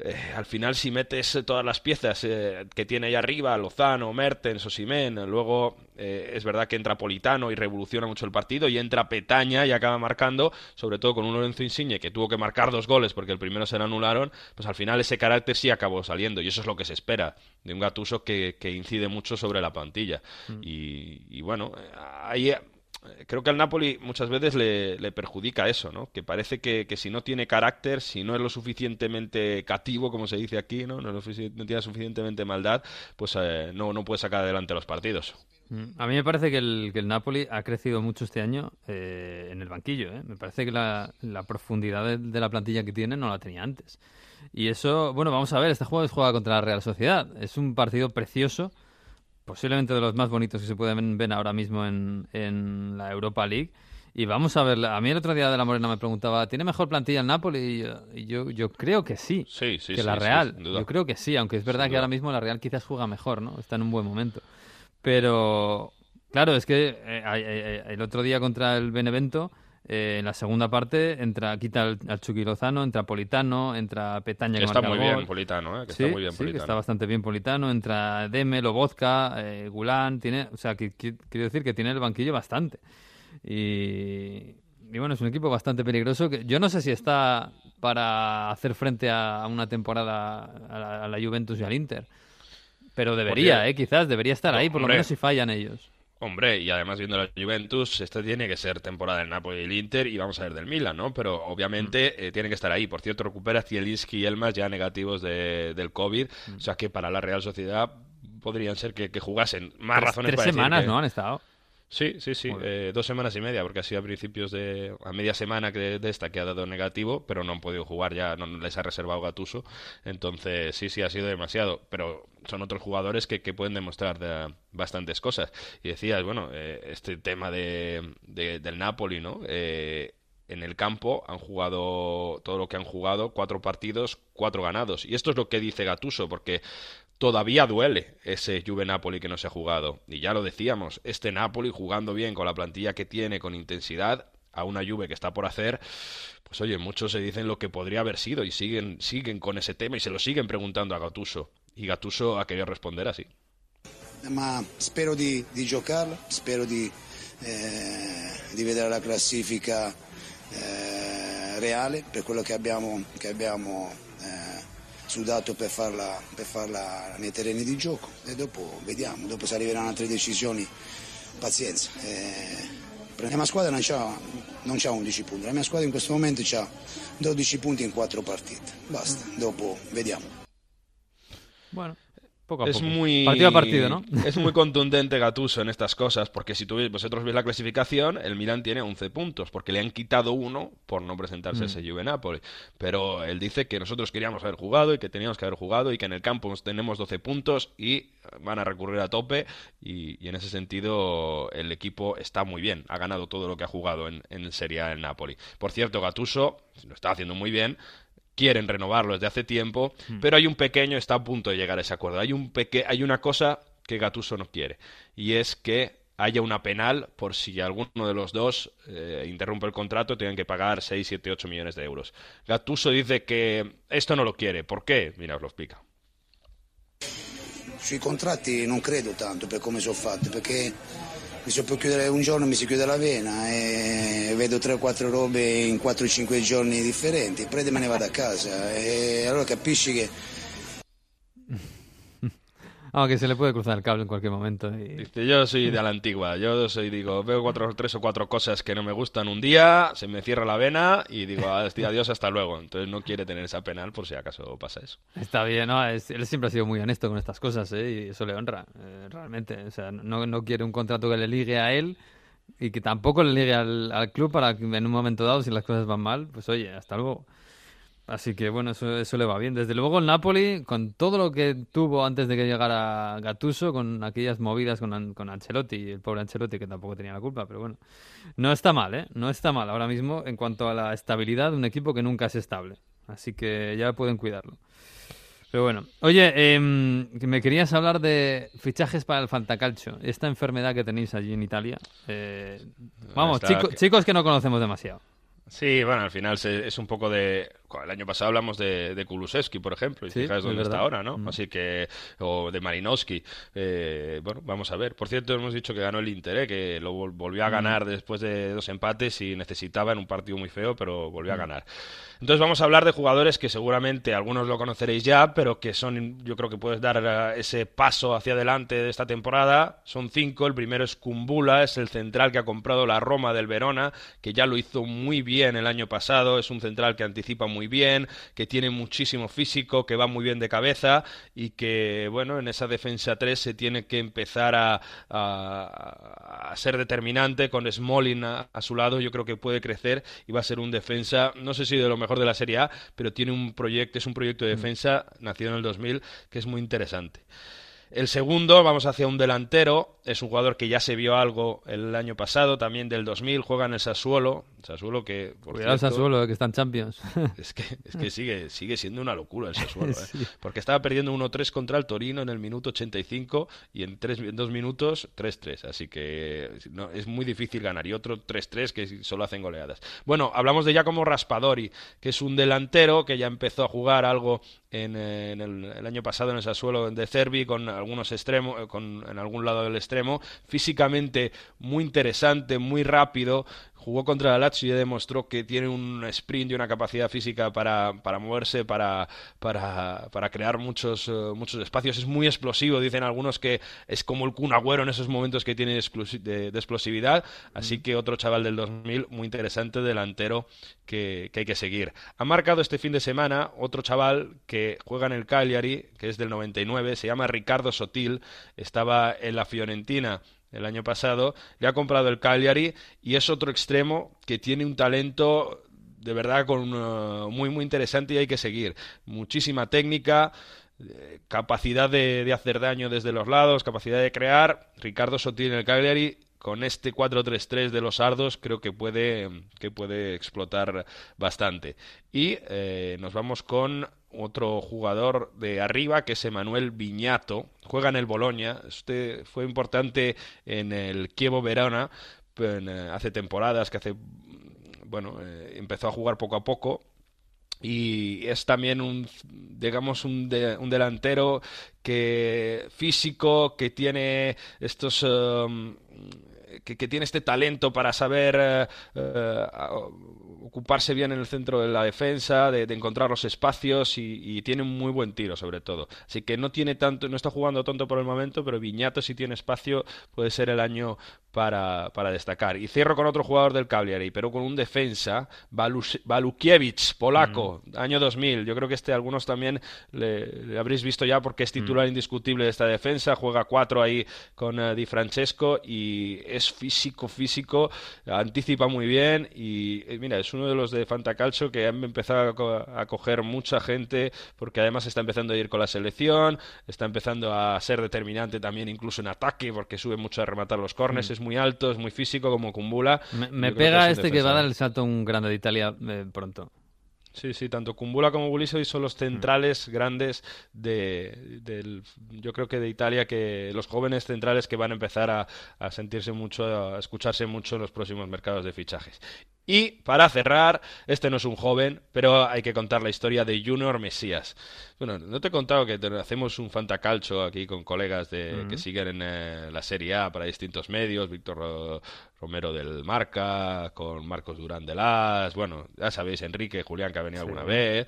D: eh, al final si metes todas las piezas eh, que tiene ahí arriba, Lozano, Mertens, Osimhen, luego eh, es verdad que entra Politano y revoluciona mucho el partido y entra Petaña y acaba marcando, sobre todo con un Lorenzo Insigne que tuvo que marcar dos goles porque el primero se le anularon, pues al final ese carácter sí acabó saliendo y eso es lo que se espera de un Gatuso que, que incide mucho sobre la plantilla. Y, y bueno, ahí eh, creo que al Napoli muchas veces le, le perjudica eso, ¿no? Que parece que, que si no tiene carácter, si no es lo suficientemente cativo, como se dice aquí, ¿no? No, es lo no tiene suficientemente maldad, pues eh, no, no puede sacar adelante los partidos.
A: Mm, A mí me parece que el, que el Napoli ha crecido mucho este año eh, en el banquillo. ¿eh? Me parece que la, la profundidad de, de la plantilla que tiene no la tenía antes. Y eso, bueno, vamos a ver, este juego es juega contra la Real Sociedad. Es un partido precioso, posiblemente de los más bonitos que se pueden ver ahora mismo en, en la Europa League. Y vamos a ver, a mí el otro día de la Morena me preguntaba, ¿tiene mejor plantilla el Napoli? Y yo, y yo, yo creo que sí,
D: Sí, sí,
A: que
D: sí,
A: la Real. yo creo que sí, aunque es verdad que ahora mismo la Real quizás juega mejor, ¿no? Está en un buen momento. Pero, claro, es que eh, el otro día contra el Benevento, eh, en la segunda parte, entra quita al, al Chucky Lozano, entra Politano, entra Petaña que
D: Está
A: marca
D: muy
A: el
D: bien
A: gol.
D: Politano, ¿eh? Que
A: sí,
D: está muy bien
A: sí, que
D: Politano.
A: está bastante bien Politano, entra Deme, Lobotka, eh, Gulán, tiene, o sea, que, que- quiero decir que tiene el banquillo bastante. Y, y bueno, es un equipo bastante peligroso que yo no sé si está para hacer frente a una temporada a la, a la Juventus y al Inter. Pero debería, eh, quizás, debería estar ahí, por lo menos si fallan ellos.
D: Hombre, y además viendo la Juventus, esta tiene que ser temporada del Napoli y el Inter y vamos a ver del Milan, ¿no? Pero obviamente
A: Mm.
D: eh, tienen que estar ahí. Por cierto, recupera Zielinski y Elmas ya negativos de- del COVID,
A: Mm.
D: o sea que para la Real Sociedad podrían ser que, que jugasen. Más
A: Tres-
D: razones
A: tres
D: para decir
A: semanas,
D: que-
A: ¿no? Han estado.
D: Sí, sí, sí, eh, dos semanas y media, porque ha sido a principios de, a media semana que de esta que ha dado negativo, pero no han podido jugar, ya no les ha reservado Gatuso, entonces sí, sí, ha sido demasiado, pero son otros jugadores que, que pueden demostrar de- bastantes cosas. Y decías, bueno, eh, este tema de, de- del Napoli, ¿no? Eh, en el campo han jugado todo lo que han jugado, cuatro partidos, cuatro ganados. Y esto es lo que dice Gatuso, porque todavía duele ese Juve Napoli que no se ha jugado. Y ya lo decíamos, este Napoli jugando bien con la plantilla que tiene, con intensidad, a una Juve que está por hacer, pues oye, muchos se dicen lo que podría haber sido y siguen, siguen con ese tema y se lo siguen preguntando a Gattuso. Y Gattuso ha querido responder así.
J: ma spero di, di giocarla, spero di, eh, di vedere la classifica eh, reale per quello che abbiamo, che abbiamo sudato per farla, per farla nei terreni di gioco e dopo vediamo, dopo se arriveranno altre decisioni, pazienza. Eh, la mia squadra non c'ha, non c'ha 11 punti, la mia squadra in questo momento ha 12 punti in 4 partite, basta, dopo vediamo.
A: Bueno. Poco a
D: es
A: poco.
D: muy
A: Partido a partido, ¿no?
D: es muy contundente Gattuso en estas cosas porque si tú, vosotros veis la clasificación el Milan tiene 11 puntos porque le han quitado uno por no presentarse
A: Mm.
D: a ese Juve Napoli pero él dice que nosotros queríamos haber jugado y que teníamos que haber jugado y que en el campo tenemos 12 puntos y van a recurrir a tope y, y en ese sentido el equipo está muy bien ha ganado todo lo que ha jugado en, en Serie A el Napoli por cierto Gattuso lo está haciendo muy bien quieren renovarlo desde hace tiempo,
A: Hmm.
D: pero hay un pequeño, está a punto de llegar a ese acuerdo. Hay, un peque hay una cosa que Gatuso no quiere, y es que haya una penal por si alguno de los dos eh, interrumpe el contrato tienen que pagar 6, 7, 8 millones de euros. Gatuso dice que esto no lo quiere. ¿Por qué? Mira, os lo explica.
J: Sui contratti non credo tanto per come sono fatti, perché mi so per chiudere un giorno mi si chiude la vena e vedo 3-4 robe in 4-5 giorni differenti, prende me ne vado a casa. E allora capisci che
A: Aunque se le puede cruzar el cable en cualquier momento. y-
D: Dice, yo soy de la antigua. Yo soy, digo, veo cuatro, tres o cuatro cosas que no me gustan un día, se me cierra la vena y digo, adiós, hasta luego. Entonces no quiere tener esa penal por si acaso pasa eso.
A: Está bien, ¿no? Es- él siempre ha sido muy honesto con estas cosas, ¿eh? Y eso le honra, eh, realmente. O sea, no, no quiere un contrato que le ligue a él y que tampoco le ligue al, al club para que en un momento dado, si las cosas van mal, pues oye, hasta luego. Así que bueno, eso, eso le va bien. Desde luego el Napoli, con todo lo que tuvo antes de que llegara Gattuso, con aquellas movidas con, con Ancelotti, el pobre Ancelotti que tampoco tenía la culpa, pero bueno, no está mal, ¿eh? No está mal ahora mismo en cuanto a la estabilidad de un equipo que nunca es estable. Así que ya pueden cuidarlo. Pero bueno, oye, que me querías hablar de fichajes para el Fantacalcio, esta enfermedad que tenéis allí en Italia. Eh, vamos, chico-
D: que-
A: chicos que no conocemos demasiado.
D: Sí, bueno, al final es un poco de... El año pasado hablamos de, de Kulusevski, por ejemplo, y
A: Sí,
D: fijáis
A: es
D: dónde está ahora, ¿no?
A: Mm.
D: Así que... O de Marinowski. Eh, bueno, vamos a ver. Por cierto, hemos dicho que ganó el Inter, ¿eh? que lo vol- volvió a
A: Mm.
D: ganar después de dos empates y necesitaba en un partido muy feo, pero volvió a
A: Mm.
D: ganar. Entonces vamos a hablar de jugadores que seguramente algunos lo conoceréis ya, pero que son, yo creo que puedes dar eh, ese paso hacia adelante de esta temporada. Son cinco. El primero es Kumbula, es el central que ha comprado la Roma del Verona, que ya lo hizo muy bien el año pasado. Es un central que anticipa muy bien, que tiene muchísimo físico, que va muy bien de cabeza y que, bueno, en esa defensa 3 se tiene que empezar a, a- a ser determinante con Smolin a, a su lado. Yo creo que puede crecer y va a ser un defensa, no sé si de lo mejor de la Serie A, pero tiene un proyecto, es un proyecto de defensa nacido en el 2000 que es muy interesante. El segundo, vamos hacia un delantero, es un jugador que ya se vio algo el año pasado, también del 2000, juega en el Sassuolo, Sassuolo que, por
A: Cuidado
D: cierto,
A: Sassuolo, que están Champions.
D: es que, es que sigue, sigue siendo una locura el Sassuolo, ¿eh?
A: Sí.
D: porque estaba perdiendo 1-3 contra el Torino en el minuto 85 y en, tres, en dos minutos 3-3, así que no, es muy difícil ganar y otro 3-3 que solo hacen goleadas. Bueno, hablamos de Giacomo Raspadori, que es un delantero que ya empezó a jugar algo en, eh, en el, el año pasado en el Sassuolo de Cervi con algunos extremos, eh, con, en algún lado del extremo, físicamente muy interesante, muy rápido, jugó contra la Lazio y ya demostró que tiene un sprint y una capacidad física para, para moverse, para, para, para crear muchos, eh, muchos espacios. Es muy explosivo, dicen algunos que es como el Kun Agüero en esos momentos que tiene de explosividad. Así que otro chaval del 2000, muy interesante, delantero que, que hay que seguir. Ha marcado este fin de semana otro chaval que juega en el Cagliari, que es del 99, se llama Ricardo Sotil, estaba en la Fiorentina el año pasado, le ha comprado el Cagliari y es otro extremo que tiene un talento de verdad con uh, muy muy interesante y hay que seguir. Muchísima técnica, eh, capacidad de, hacer daño desde los lados, capacidad de crear. Ricardo Sotil en el Cagliari con este 4-3-3 de los sardos creo que puede, que puede explotar bastante. Y eh, nos vamos con otro jugador de arriba que es Emanuel Viñato, juega en el Boloña, este fue importante en el Chievo Verona eh, hace temporadas que hace bueno, eh, empezó a jugar poco a poco. Y es también un digamos un, un delantero que físico que tiene estos um, que, que tiene este talento para saber eh, eh, ocuparse bien en el centro de la defensa, de, encontrar los espacios y, tiene un muy buen tiro sobre todo. Así que no tiene tanto, no está jugando tanto por el momento, pero Viñato si tiene espacio puede ser el año para, para destacar. Y cierro con otro jugador del Cagliari, pero con un defensa, Balukiewicz, polaco, año 2000. Yo creo que este algunos también le, le habréis visto ya porque es titular indiscutible de esta defensa, juega cuatro ahí con eh, Di Francesco y es físico, físico, anticipa muy bien y eh, mira, es uno de los de Fantacalcio que han empezado a, co- a coger mucha gente porque además está empezando a ir con la selección, está empezando a ser determinante también incluso en ataque porque sube mucho a rematar los corners,
A: Mm.
D: es muy alto, es muy físico como Kumbula.
A: Me, pega este que va a dar el salto a un grande de Italia eh, pronto.
D: Sí, sí, tanto Kumbula como Buliso son los centrales grandes de, del, yo creo que de Italia, que los jóvenes centrales que van a empezar a, a sentirse mucho, a escucharse mucho en los próximos mercados de fichajes. Y para cerrar, este no es un joven, pero hay que contar la historia de Junior Mesías. Bueno, no te he contado que hacemos un fantacalcho aquí con colegas de, que siguen en eh, la Serie A para distintos medios, Víctor Ro- Romero del Marca, con Marcos Durán de Las, bueno, ya sabéis, Enrique, Julián que ha venido
A: Sí.
D: alguna vez.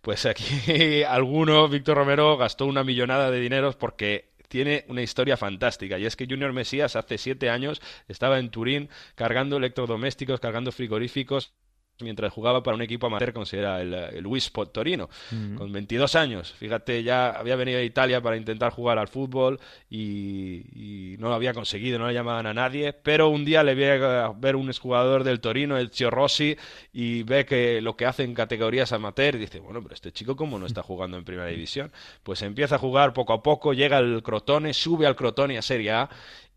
D: Pues aquí alguno, Víctor Romero, gastó una millonada de dineros porque tiene una historia fantástica y es que Junior Mesías hace siete años estaba en Turín cargando electrodomésticos, cargando frigoríficos mientras jugaba para un equipo amateur como si era el, el Wispo Torino, con 22 años. Fíjate, ya había venido a Italia para intentar jugar al fútbol y, y no lo había conseguido, no le llamaban a nadie, pero un día le vi a ver un exjugador del Torino, el Zio Rossi, y ve que lo que hace en categorías amateur, y dice, bueno, pero este chico cómo no está jugando en primera división. Pues empieza a jugar poco a poco, llega al Crotone, sube al Crotone a Serie A,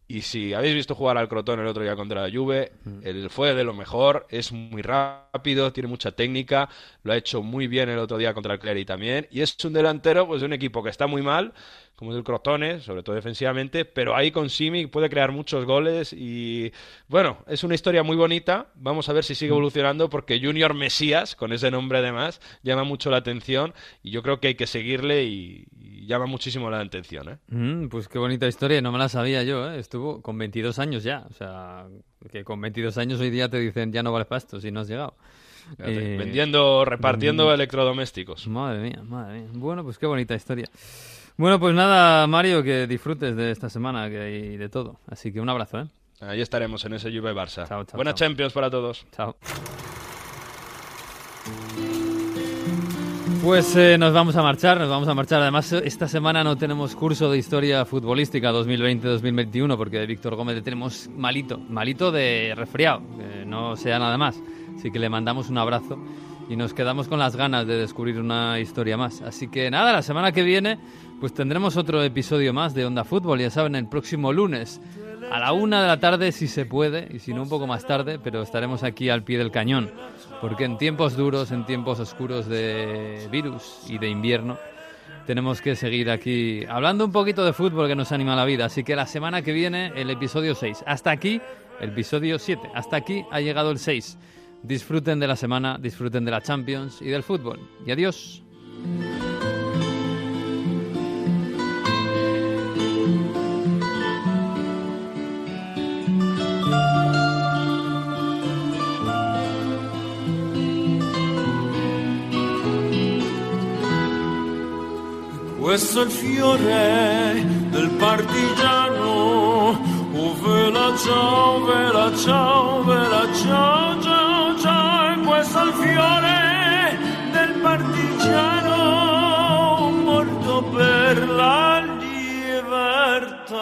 D: y si habéis visto jugar al Crotone el otro día contra la Juve, él fue de lo mejor, es muy rápido, tiene mucha técnica, lo ha hecho muy bien el otro día contra el Clery también, y es un delantero pues, de un equipo que está muy mal, como es el Crotone, sobre todo defensivamente, pero ahí con Simic puede crear muchos goles y bueno, es una historia muy bonita, vamos a ver si sigue evolucionando porque Junior Mesías, con ese nombre además, llama mucho la atención y yo creo que hay que seguirle y, y llama muchísimo la atención, ¿eh?
A: Mm, pues qué bonita historia, no me la sabía yo, ¿eh? Estuvo con 22 años ya, o sea, que con 22 años hoy día te dicen ya no vales para esto si no has llegado.
D: Fíjate,
A: Eh,
D: vendiendo, repartiendo
A: mm,
D: electrodomésticos.
A: Madre mía, madre mía. Bueno, pues qué bonita historia. Bueno, pues nada, Mario, que disfrutes de esta semana que hay de todo. Así que un abrazo, ¿eh?
D: Ahí estaremos en ese Juve Barça.
A: chao,
D: Buena
A: chao.
D: Champions para todos.
A: Chao. Pues eh, nos vamos a marchar, nos vamos a marchar. Además, esta semana no tenemos curso de historia futbolística 2020-2021 porque de Víctor Gómez le tenemos malito, malito de resfriado, no sea nada más. Así que le mandamos un abrazo y nos quedamos con las ganas de descubrir una historia más. Así que nada, la semana que viene pues tendremos otro episodio más de Onda Fútbol, ya saben, el próximo lunes a la una de la tarde si se puede y si no un poco más tarde, pero estaremos aquí al pie del cañón, porque en tiempos duros, en tiempos oscuros de virus y de invierno, tenemos que seguir aquí hablando un poquito de fútbol que nos anima la vida. Así que la semana que viene el episodio 6. Hasta aquí el episodio 7. Hasta aquí ha llegado el 6. Disfruten de la semana, disfruten de la Champions y del fútbol. Y adiós.
I: Questo è fiore del partigiano. Dove ciao, giove, ciao, giove, la giove, giove, giove, questo è il fiore del partigiano morto per la libertà.